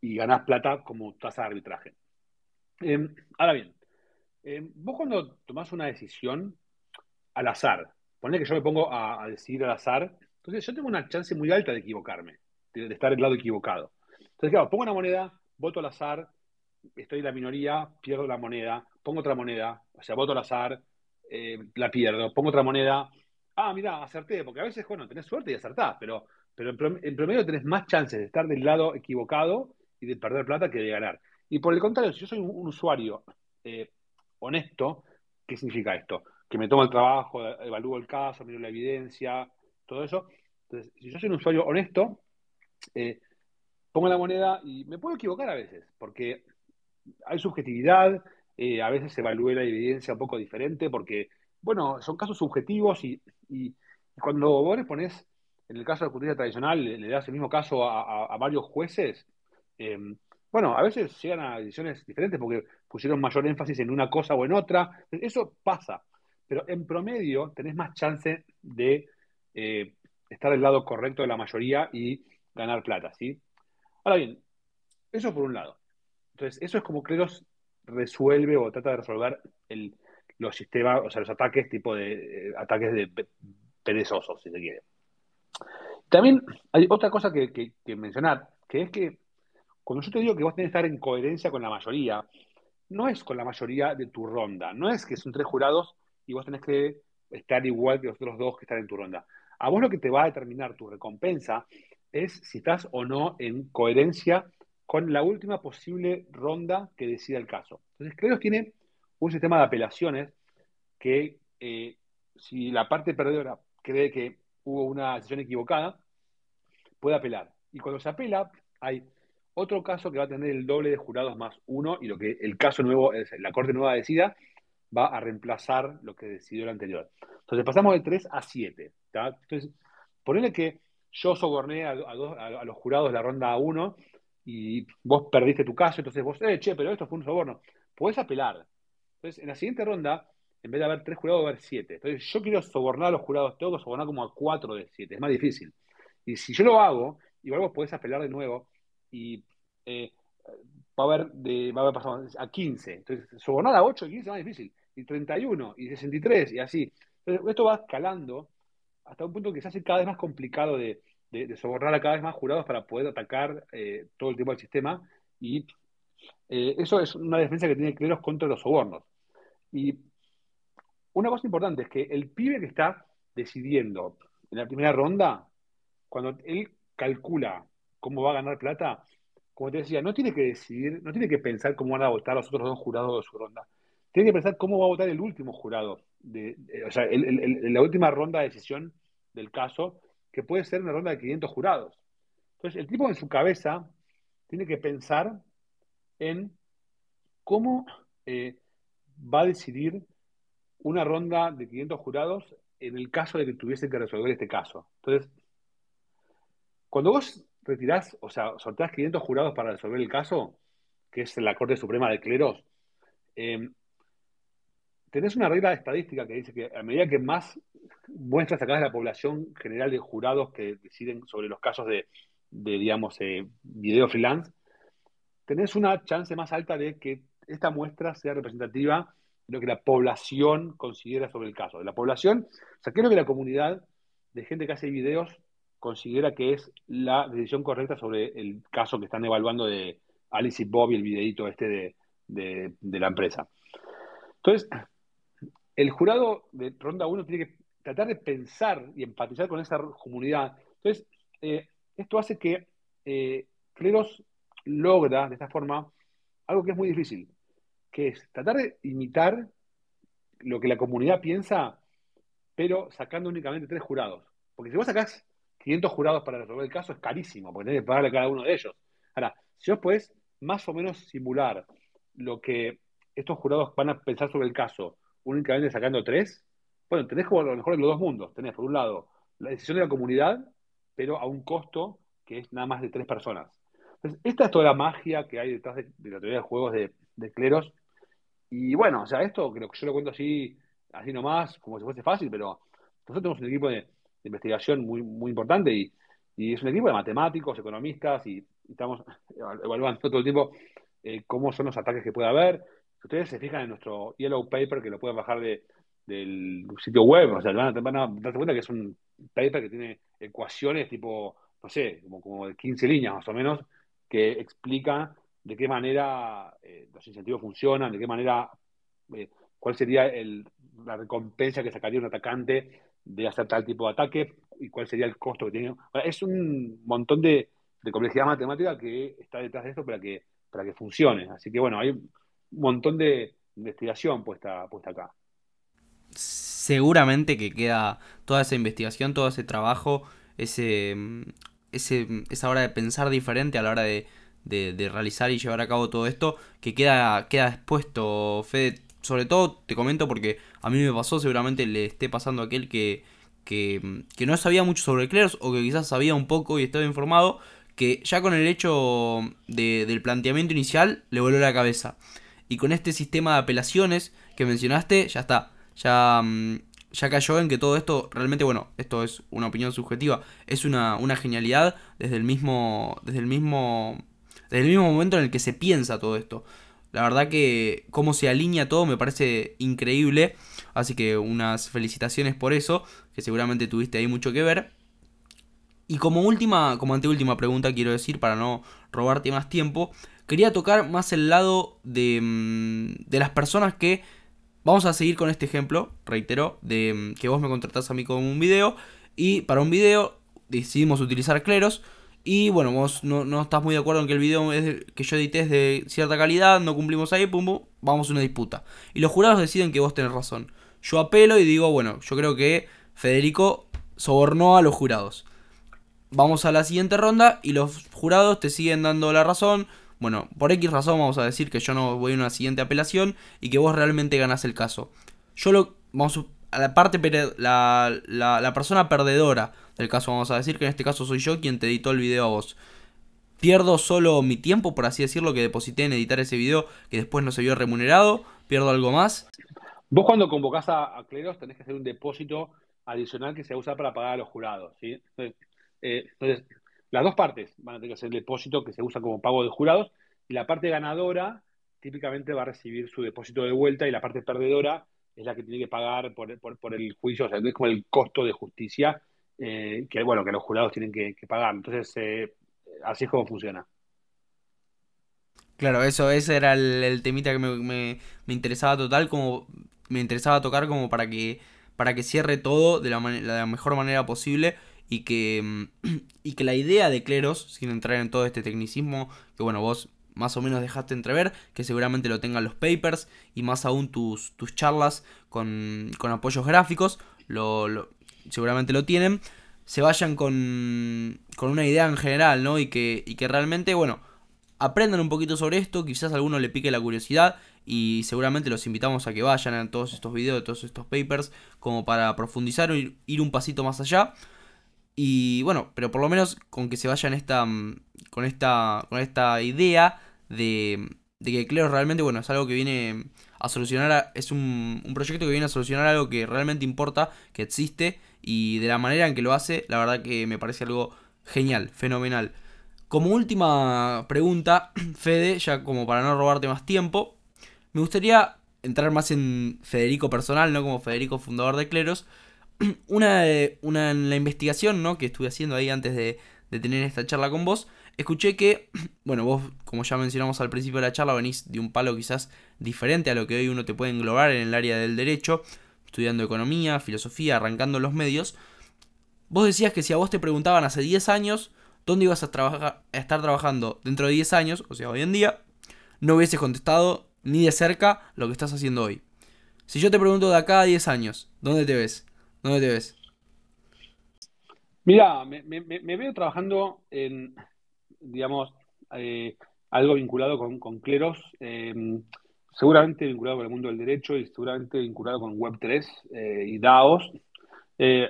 Y ganás plata como tasa de arbitraje. Em, ahora bien, em, vos cuando tomás una decisión al azar, ponle que yo me pongo a, decidir al azar, entonces yo tengo una chance muy alta de equivocarme, de, estar del lado equivocado. Entonces, claro, pongo una moneda, voto al azar, estoy en la minoría, pierdo la moneda, pongo otra moneda, o sea, voto al azar, eh, la pierdo, pongo otra moneda, ah, mira, acerté, porque a veces, bueno, tenés suerte y acertás, pero, pero en promedio tenés más chances de estar del lado equivocado y de perder plata que de ganar. Y por el contrario, si yo soy un, usuario eh, honesto, ¿qué significa esto? Que me tomo el trabajo, evalúo el caso, miro la evidencia, todo eso. Entonces, si yo soy un usuario honesto, eh, pongo la moneda y me puedo equivocar a veces, porque hay subjetividad, eh, a veces se evalúa la evidencia un poco diferente, porque, bueno, son casos subjetivos y, cuando vos le pones, en el caso de la justicia tradicional, le, das el mismo caso a, varios jueces, em, bueno, a veces llegan a decisiones diferentes porque pusieron mayor énfasis en una cosa o en otra. Eso pasa, pero en promedio tenés más chance de eh, estar del lado correcto de la mayoría y ganar plata, ¿sí? Ahora bien, eso por un lado. Entonces, eso es como Cleros resuelve o trata de resolver los sistemas, o sea, los ataques tipo de eh, ataques de perezosos, si se quiere. También hay otra cosa que, mencionar, que es que cuando yo te digo que vos tenés que estar en coherencia con la mayoría, no es con la mayoría de tu ronda, no es que son tres jurados y vos tenés que estar igual que los otros dos que están en tu ronda. A vos lo que te va a determinar tu recompensa es si estás o no en coherencia con la última posible ronda que decida el caso. Entonces, Credos tiene un sistema de apelaciones que eh, si la parte perdedora cree que hubo una decisión equivocada, puede apelar. Y cuando se apela, hay otro caso que va a tener el doble de jurados más uno y lo que el caso nuevo, la corte nueva decida, va a reemplazar lo que decidió el anterior. Entonces pasamos de 3 a 7. Entonces, ponele que yo soborné a, a, los jurados de la ronda 1 y vos perdiste tu caso, entonces vos, eh, che, pero esto fue un soborno. Podés apelar. Entonces, en la siguiente ronda, en vez de haber tres jurados, va a haber siete. Entonces, yo quiero sobornar a los jurados, tengo que sobornar como a cuatro de siete, es más difícil. Y si yo lo hago, igual vos podés apelar de nuevo y eh, va a haber, de, va a haber pasado a 15. Entonces, sobornar a 8 y 15 es más difícil. Y 31 y 63 y así. Esto va escalando hasta un punto que se hace cada vez más complicado de, de, sobornar a cada vez más jurados para poder atacar eh, todo el tiempo al sistema. Y eh, eso es una defensa que tiene Cleros contra los sobornos. Y una cosa importante es que el pibe que está decidiendo en la primera ronda, cuando él calcula cómo va a ganar plata, como te decía, no tiene que decidir, no tiene que pensar cómo van a votar los otros dos jurados de su ronda. Tiene que pensar cómo va a votar el último jurado, de, o sea, la última ronda de decisión del caso, que puede ser una ronda de 500 jurados. Entonces, el tipo en su cabeza tiene que pensar en cómo eh, va a decidir una ronda de 500 jurados en el caso de que tuviese que resolver este caso. Entonces, cuando vos retirás, o sea, soltás 500 jurados para resolver el caso, que es la Corte Suprema de Cleros, em, tenés una regla estadística que dice que a medida que más muestras sacás de la población general de jurados que deciden sobre los casos de, digamos, eh, video freelance, tenés una chance más alta de que esta muestra sea representativa de lo que la población considera sobre el caso. De la población, o sea, ¿qué que la comunidad de gente que hace videos considera que es la decisión correcta sobre el caso que están evaluando de Alice y Bob y el videito este de, la empresa? Entonces, el jurado de ronda 1 tiene que tratar de pensar y empatizar con esa comunidad. Entonces, eh, esto hace que eh, Cleros logra de esta forma algo que es muy difícil, que es tratar de imitar lo que la comunidad piensa, pero sacando únicamente tres jurados. Porque si vos sacás 500 jurados para resolver el caso, es carísimo, porque tenés que pagarle a cada uno de ellos. Ahora, si vos podés más o menos simular lo que estos jurados van a pensar sobre el caso, únicamente sacando tres, bueno, tenés como lo mejor de los dos mundos. Tenés, por un lado, la decisión de la comunidad, pero a un costo que es nada más de tres personas. Entonces, esta es toda la magia que hay detrás de, la teoría de juegos de, cleros. Y bueno, o sea, esto creo que yo lo cuento así, así nomás, como si fuese fácil, pero nosotros tenemos un equipo de, investigación muy, muy importante y, es un equipo de matemáticos, economistas y, estamos evaluando todo el tiempo eh, cómo son los ataques que puede haber. Si ustedes se fijan en nuestro Yellow Paper, que lo pueden bajar de, del sitio web, o sea, van a, van a darse cuenta que es un paper que tiene ecuaciones tipo, no sé, como, como de 15 líneas más o menos, que explica de qué manera eh, los incentivos funcionan, de qué manera, eh, cuál sería el, la recompensa que sacaría un atacante de hacer tal tipo de ataque y cuál sería el costo que tiene. es un montón de, complejidad matemática que está detrás de esto para que, para que funcione. Así que bueno, hay un montón de investigación puesta, puesta acá. Seguramente que queda toda esa investigación, todo ese trabajo, ese, ese, esa hora de pensar diferente a la hora de, de, realizar y llevar a cabo todo esto, que queda, queda expuesto, Fede. Sobre todo te comento porque a mí me pasó, seguramente le esté pasando a aquel que, que, que no sabía mucho sobre Clears o que quizás sabía un poco y estaba informado, que ya con el hecho de, del planteamiento inicial le voló la cabeza. Y con este sistema de apelaciones que mencionaste, ya está. Ya, mm, ya cayó en que todo esto realmente, bueno, esto es una opinión subjetiva, es una, una genialidad desde el mismo. Desde el mismo. Desde el mismo momento en el que se piensa todo esto. La verdad que cómo se alinea todo me parece increíble. Así que unas felicitaciones por eso, que seguramente tuviste ahí mucho que ver. Y como última, como anteúltima pregunta quiero decir, para no robarte más tiempo, quería tocar más el lado de, mm, de las personas que Vamos a seguir con este ejemplo, reitero, de mm, que vos me contratás a mí con un video y para un video decidimos utilizar Cleros y bueno, vos no, estás muy de acuerdo en que el video que yo edité es de cierta calidad, no cumplimos ahí, pum, pum, vamos a una disputa. Y los jurados deciden que vos tenés razón. Yo apelo y digo, bueno, yo creo que Federico sobornó a los jurados. Vamos a la siguiente ronda y los jurados te siguen dando la razón bueno, por X razón vamos a decir que yo no voy a una siguiente apelación y que vos realmente ganás el caso. Yo lo. Vamos a la parte. La, la, persona perdedora del caso, vamos a decir que en este caso soy yo quien te editó el video a vos. Pierdo solo mi tiempo, por así decirlo, que deposité en editar ese video que después no se vio remunerado. Pierdo algo más. Vos cuando convocás a, Cleros tenés que hacer un depósito adicional que se a usar para pagar a los jurados. ¿sí? entonces eh, las dos partes van a tener que hacer el depósito que se usa como pago de jurados y la parte ganadora típicamente va a recibir su depósito de vuelta y la parte perdedora es la que tiene que pagar por, el juicio, o sea, es como el costo de justicia eh, que, bueno, que los jurados tienen que, pagar. Entonces, eh, así es como funciona. Claro, eso, ese era el, temita que me, interesaba total, como me interesaba tocar como para que para que cierre todo de la, la mejor manera posible y que, mm, y que la idea de Cleros, sin entrar en todo este tecnicismo, que bueno, vos más o menos dejaste entrever, que seguramente lo tengan los papers y más aún tus, tus charlas con, con apoyos gráficos, lo, seguramente lo tienen, se vayan con, con una idea en general, ¿no? Y que, y que realmente, bueno, aprendan un poquito sobre esto, quizás a alguno le pique la curiosidad y seguramente los invitamos a que vayan a todos estos videos, todos estos papers, como para profundizar o ir, un pasito más allá. Y bueno, pero por lo menos con que se vayan esta, con esta, con esta idea de, de que Clero realmente, bueno, es algo que viene a solucionar, es un, un, proyecto que viene a solucionar algo que realmente importa, que existe, y de la manera en que lo hace, la verdad que me parece algo genial, fenomenal. Como última pregunta, Fede, ya como para no robarte más tiempo, me gustaría entrar más en Federico personal, no como Federico fundador de Cleros. Una, una en la investigación ¿no? que estuve haciendo ahí antes de, de tener esta charla con vos, escuché que, bueno, vos, como ya mencionamos al principio de la charla, venís de un palo quizás diferente a lo que hoy uno te puede englobar en el área del derecho, estudiando economía, filosofía, arrancando los medios. Vos decías que si a vos te preguntaban hace 10 años dónde ibas a, estar trabajando dentro de 10 años, o sea, hoy en día, no hubieses contestado ni de cerca lo que estás haciendo hoy. Si yo te pregunto de acá a 10 años, ¿dónde te ves? ¿Dónde te ves? Mira, me, veo trabajando en, digamos, eh, algo vinculado con, con cleros, em, seguramente vinculado con el mundo del derecho y seguramente vinculado con Web3 eh, y DAOs. Eh,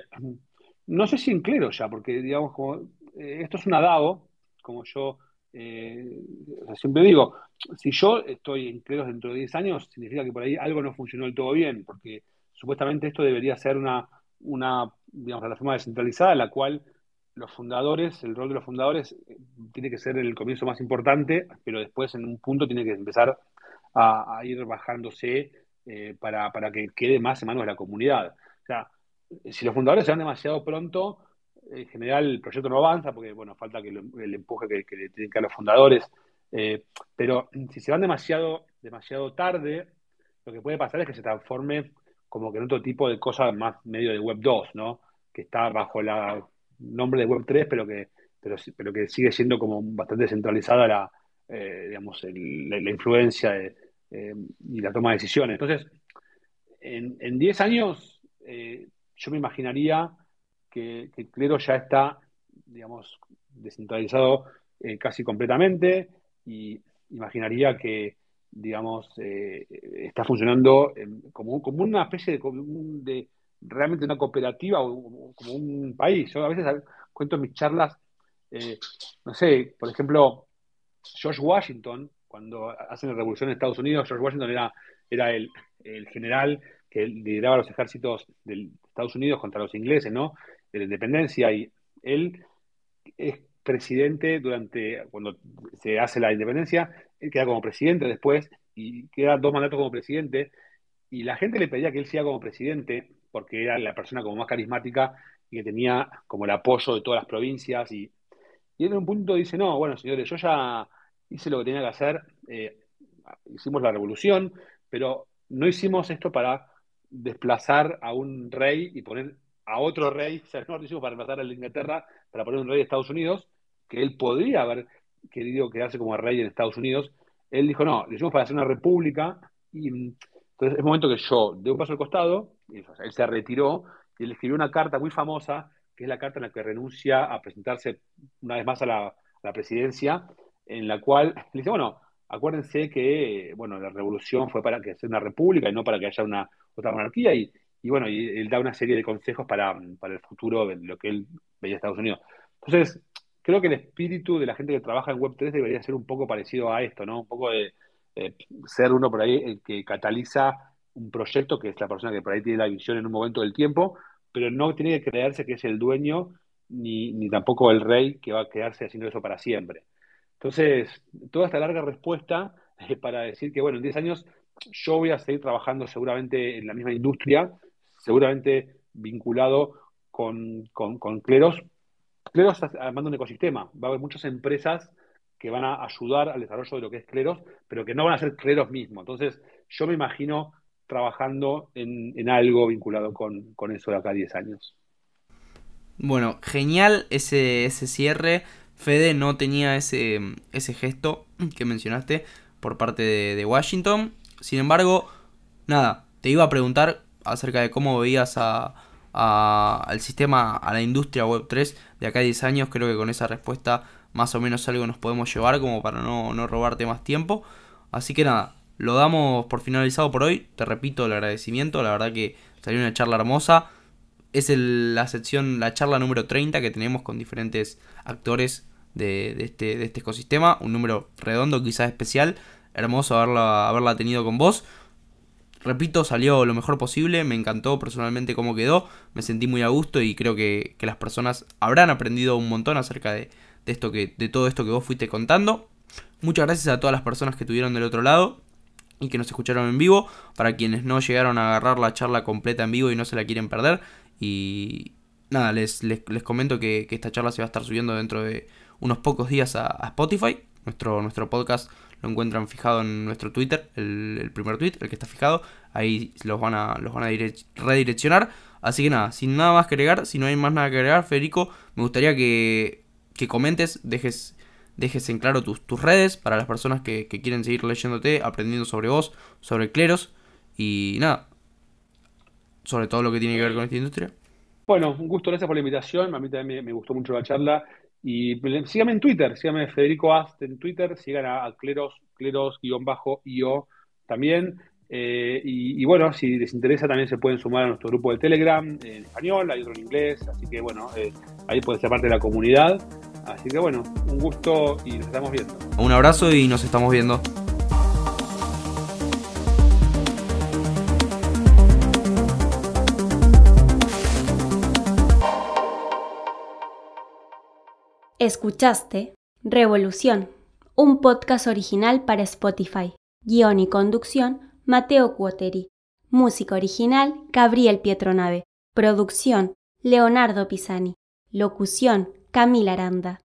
no sé si en cleros ya, porque digamos, como, esto es una DAO, como yo siempre digo, si yo estoy en cleros dentro de 10 años, significa que por ahí algo no funcionó del todo bien, porque supuestamente esto debería ser una, una digamos, plataforma descentralizada, en la cual los fundadores, el rol de los fundadores eh, tiene que ser el comienzo más importante, pero después en un punto tiene que empezar a, ir bajándose eh, para, que quede más en manos de la comunidad. O sea, si los fundadores se van demasiado pronto, en general el proyecto no avanza porque, bueno, falta el empuje que, que tienen que dar los fundadores. Eh, pero si se van demasiado, demasiado tarde, lo que puede pasar es que se transforme como que en otro tipo de cosas más medio de Web 2, ¿no? Que está bajo la nombre de Web 3, pero que, pero, pero que sigue siendo como bastante centralizada la, eh, digamos, la, influencia eh, y la toma de decisiones. Entonces, en 10 años, eh, yo me imaginaría que, que, Clero ya está, digamos, descentralizado casi completamente y imaginaría que, digamos, está funcionando como, como una especie de realmente una cooperativa o, como un país. Yo a veces cuento en mis charlas, eh, no sé, por ejemplo, George Washington, cuando hacen la revolución en Estados Unidos, George Washington era, era el, general que lideraba los ejércitos de Estados Unidos contra los ingleses, ¿no? De la independencia, y él es presidente durante, cuando se hace la independencia, él queda como presidente después, y queda dos mandatos como presidente, y la gente le pedía que él siga como presidente, porque era la persona como más carismática y que tenía como el apoyo de todas las provincias. Y, en un punto dice, no, bueno, señores, yo ya hice lo que tenía que hacer, eh, hicimos la revolución, pero no hicimos esto para desplazar a un rey y poner a otro rey, o sea, no lo hicimos para desplazar a la Inglaterra, para poner un rey de Estados Unidos, que él podría haber querido quedarse como rey en Estados Unidos. Él dijo, no, lo hicimos para hacer una república y entonces es momento que yo de un paso al costado, él se retiró y él escribió una carta muy famosa, que es la carta en la que renuncia a presentarse una vez más a la, presidencia, en la cual le dice, bueno, acuérdense que bueno, la revolución fue para que sea una república y no para que haya una otra monarquía, y, bueno, y él da una serie de consejos para, para el futuro de lo que él veía en Estados Unidos. Entonces, creo que el espíritu de la gente que trabaja en Web3 debería ser un poco parecido a esto, ¿no? Un poco de eh, ser uno por ahí el que cataliza un proyecto, que es la persona que por ahí tiene la visión en un momento del tiempo, pero no tiene que creerse que es el dueño ni, ni tampoco el rey que va a quedarse haciendo eso para siempre. Entonces, toda esta larga respuesta es para decir que, bueno, en 10 años yo voy a seguir trabajando seguramente en la misma industria, seguramente vinculado con, con, con Cleros. Cleros armando un ecosistema. Va a haber muchas empresas que van a ayudar al desarrollo de lo que es Cleros, pero que no van a ser Cleros mismos. Entonces, yo me imagino trabajando en, algo vinculado con, eso de acá a 10 años. Bueno, genial ese, ese cierre. Fede no tenía ese, ese gesto que mencionaste por parte de, Washington. Sin embargo, nada, te iba a preguntar acerca de cómo veías a, al sistema, a la industria Web3 de acá a 10 años. Creo que con esa respuesta más o menos algo nos podemos llevar como para no, no robarte más tiempo. Así que nada, lo damos por finalizado por hoy. Te repito el agradecimiento, la verdad que salió una charla hermosa. Es la sección, la charla número 30 que tenemos con diferentes actores de, este, de este ecosistema. Un número redondo, quizás especial. Hermoso haberla, haberla tenido con vos. Repito, salió lo mejor posible, me encantó personalmente cómo quedó, me sentí muy a gusto y creo que, las personas habrán aprendido un montón acerca de, esto que, de todo esto que vos fuiste contando. Muchas gracias a todas las personas que estuvieron del otro lado y que nos escucharon en vivo. Para quienes no llegaron a agarrar la charla completa en vivo y no se la quieren perder. Y nada, les, les, comento que, esta charla se va a estar subiendo dentro de unos pocos días a, a Spotify. Nuestro, nuestro podcast lo encuentran fijado en nuestro Twitter, el, primer tweet, el que está fijado. Ahí los van a, los van a redireccionar. Así que nada, sin nada más que agregar, si no hay más nada que agregar, Federico, me gustaría que, que comentes, dejes, dejes en claro tus, tus redes para las personas que, que quieren seguir leyéndote, aprendiendo sobre vos, sobre cleros y nada, sobre todo lo que tiene que ver con esta industria. Bueno, un gusto, gracias por la invitación. A mí también me, gustó mucho la charla. Y síganme en Twitter, síganme Federico Ast en Twitter, sigan a, Cleros, Cleros-IO también. Eh, y, bueno, si les interesa también se pueden sumar a nuestro grupo de Telegram en español, hay otro en inglés, así que bueno, eh, ahí pueden ser parte de la comunidad. Así que bueno, un gusto y nos estamos viendo. Un abrazo y nos estamos viendo. Escuchaste Revolución, un podcast original para Spotify. Guión y conducción, Mateo Cuoteri. Música original, Gabriel Pietronave. Producción, Leonardo Pisani. Locución, Camila Aranda.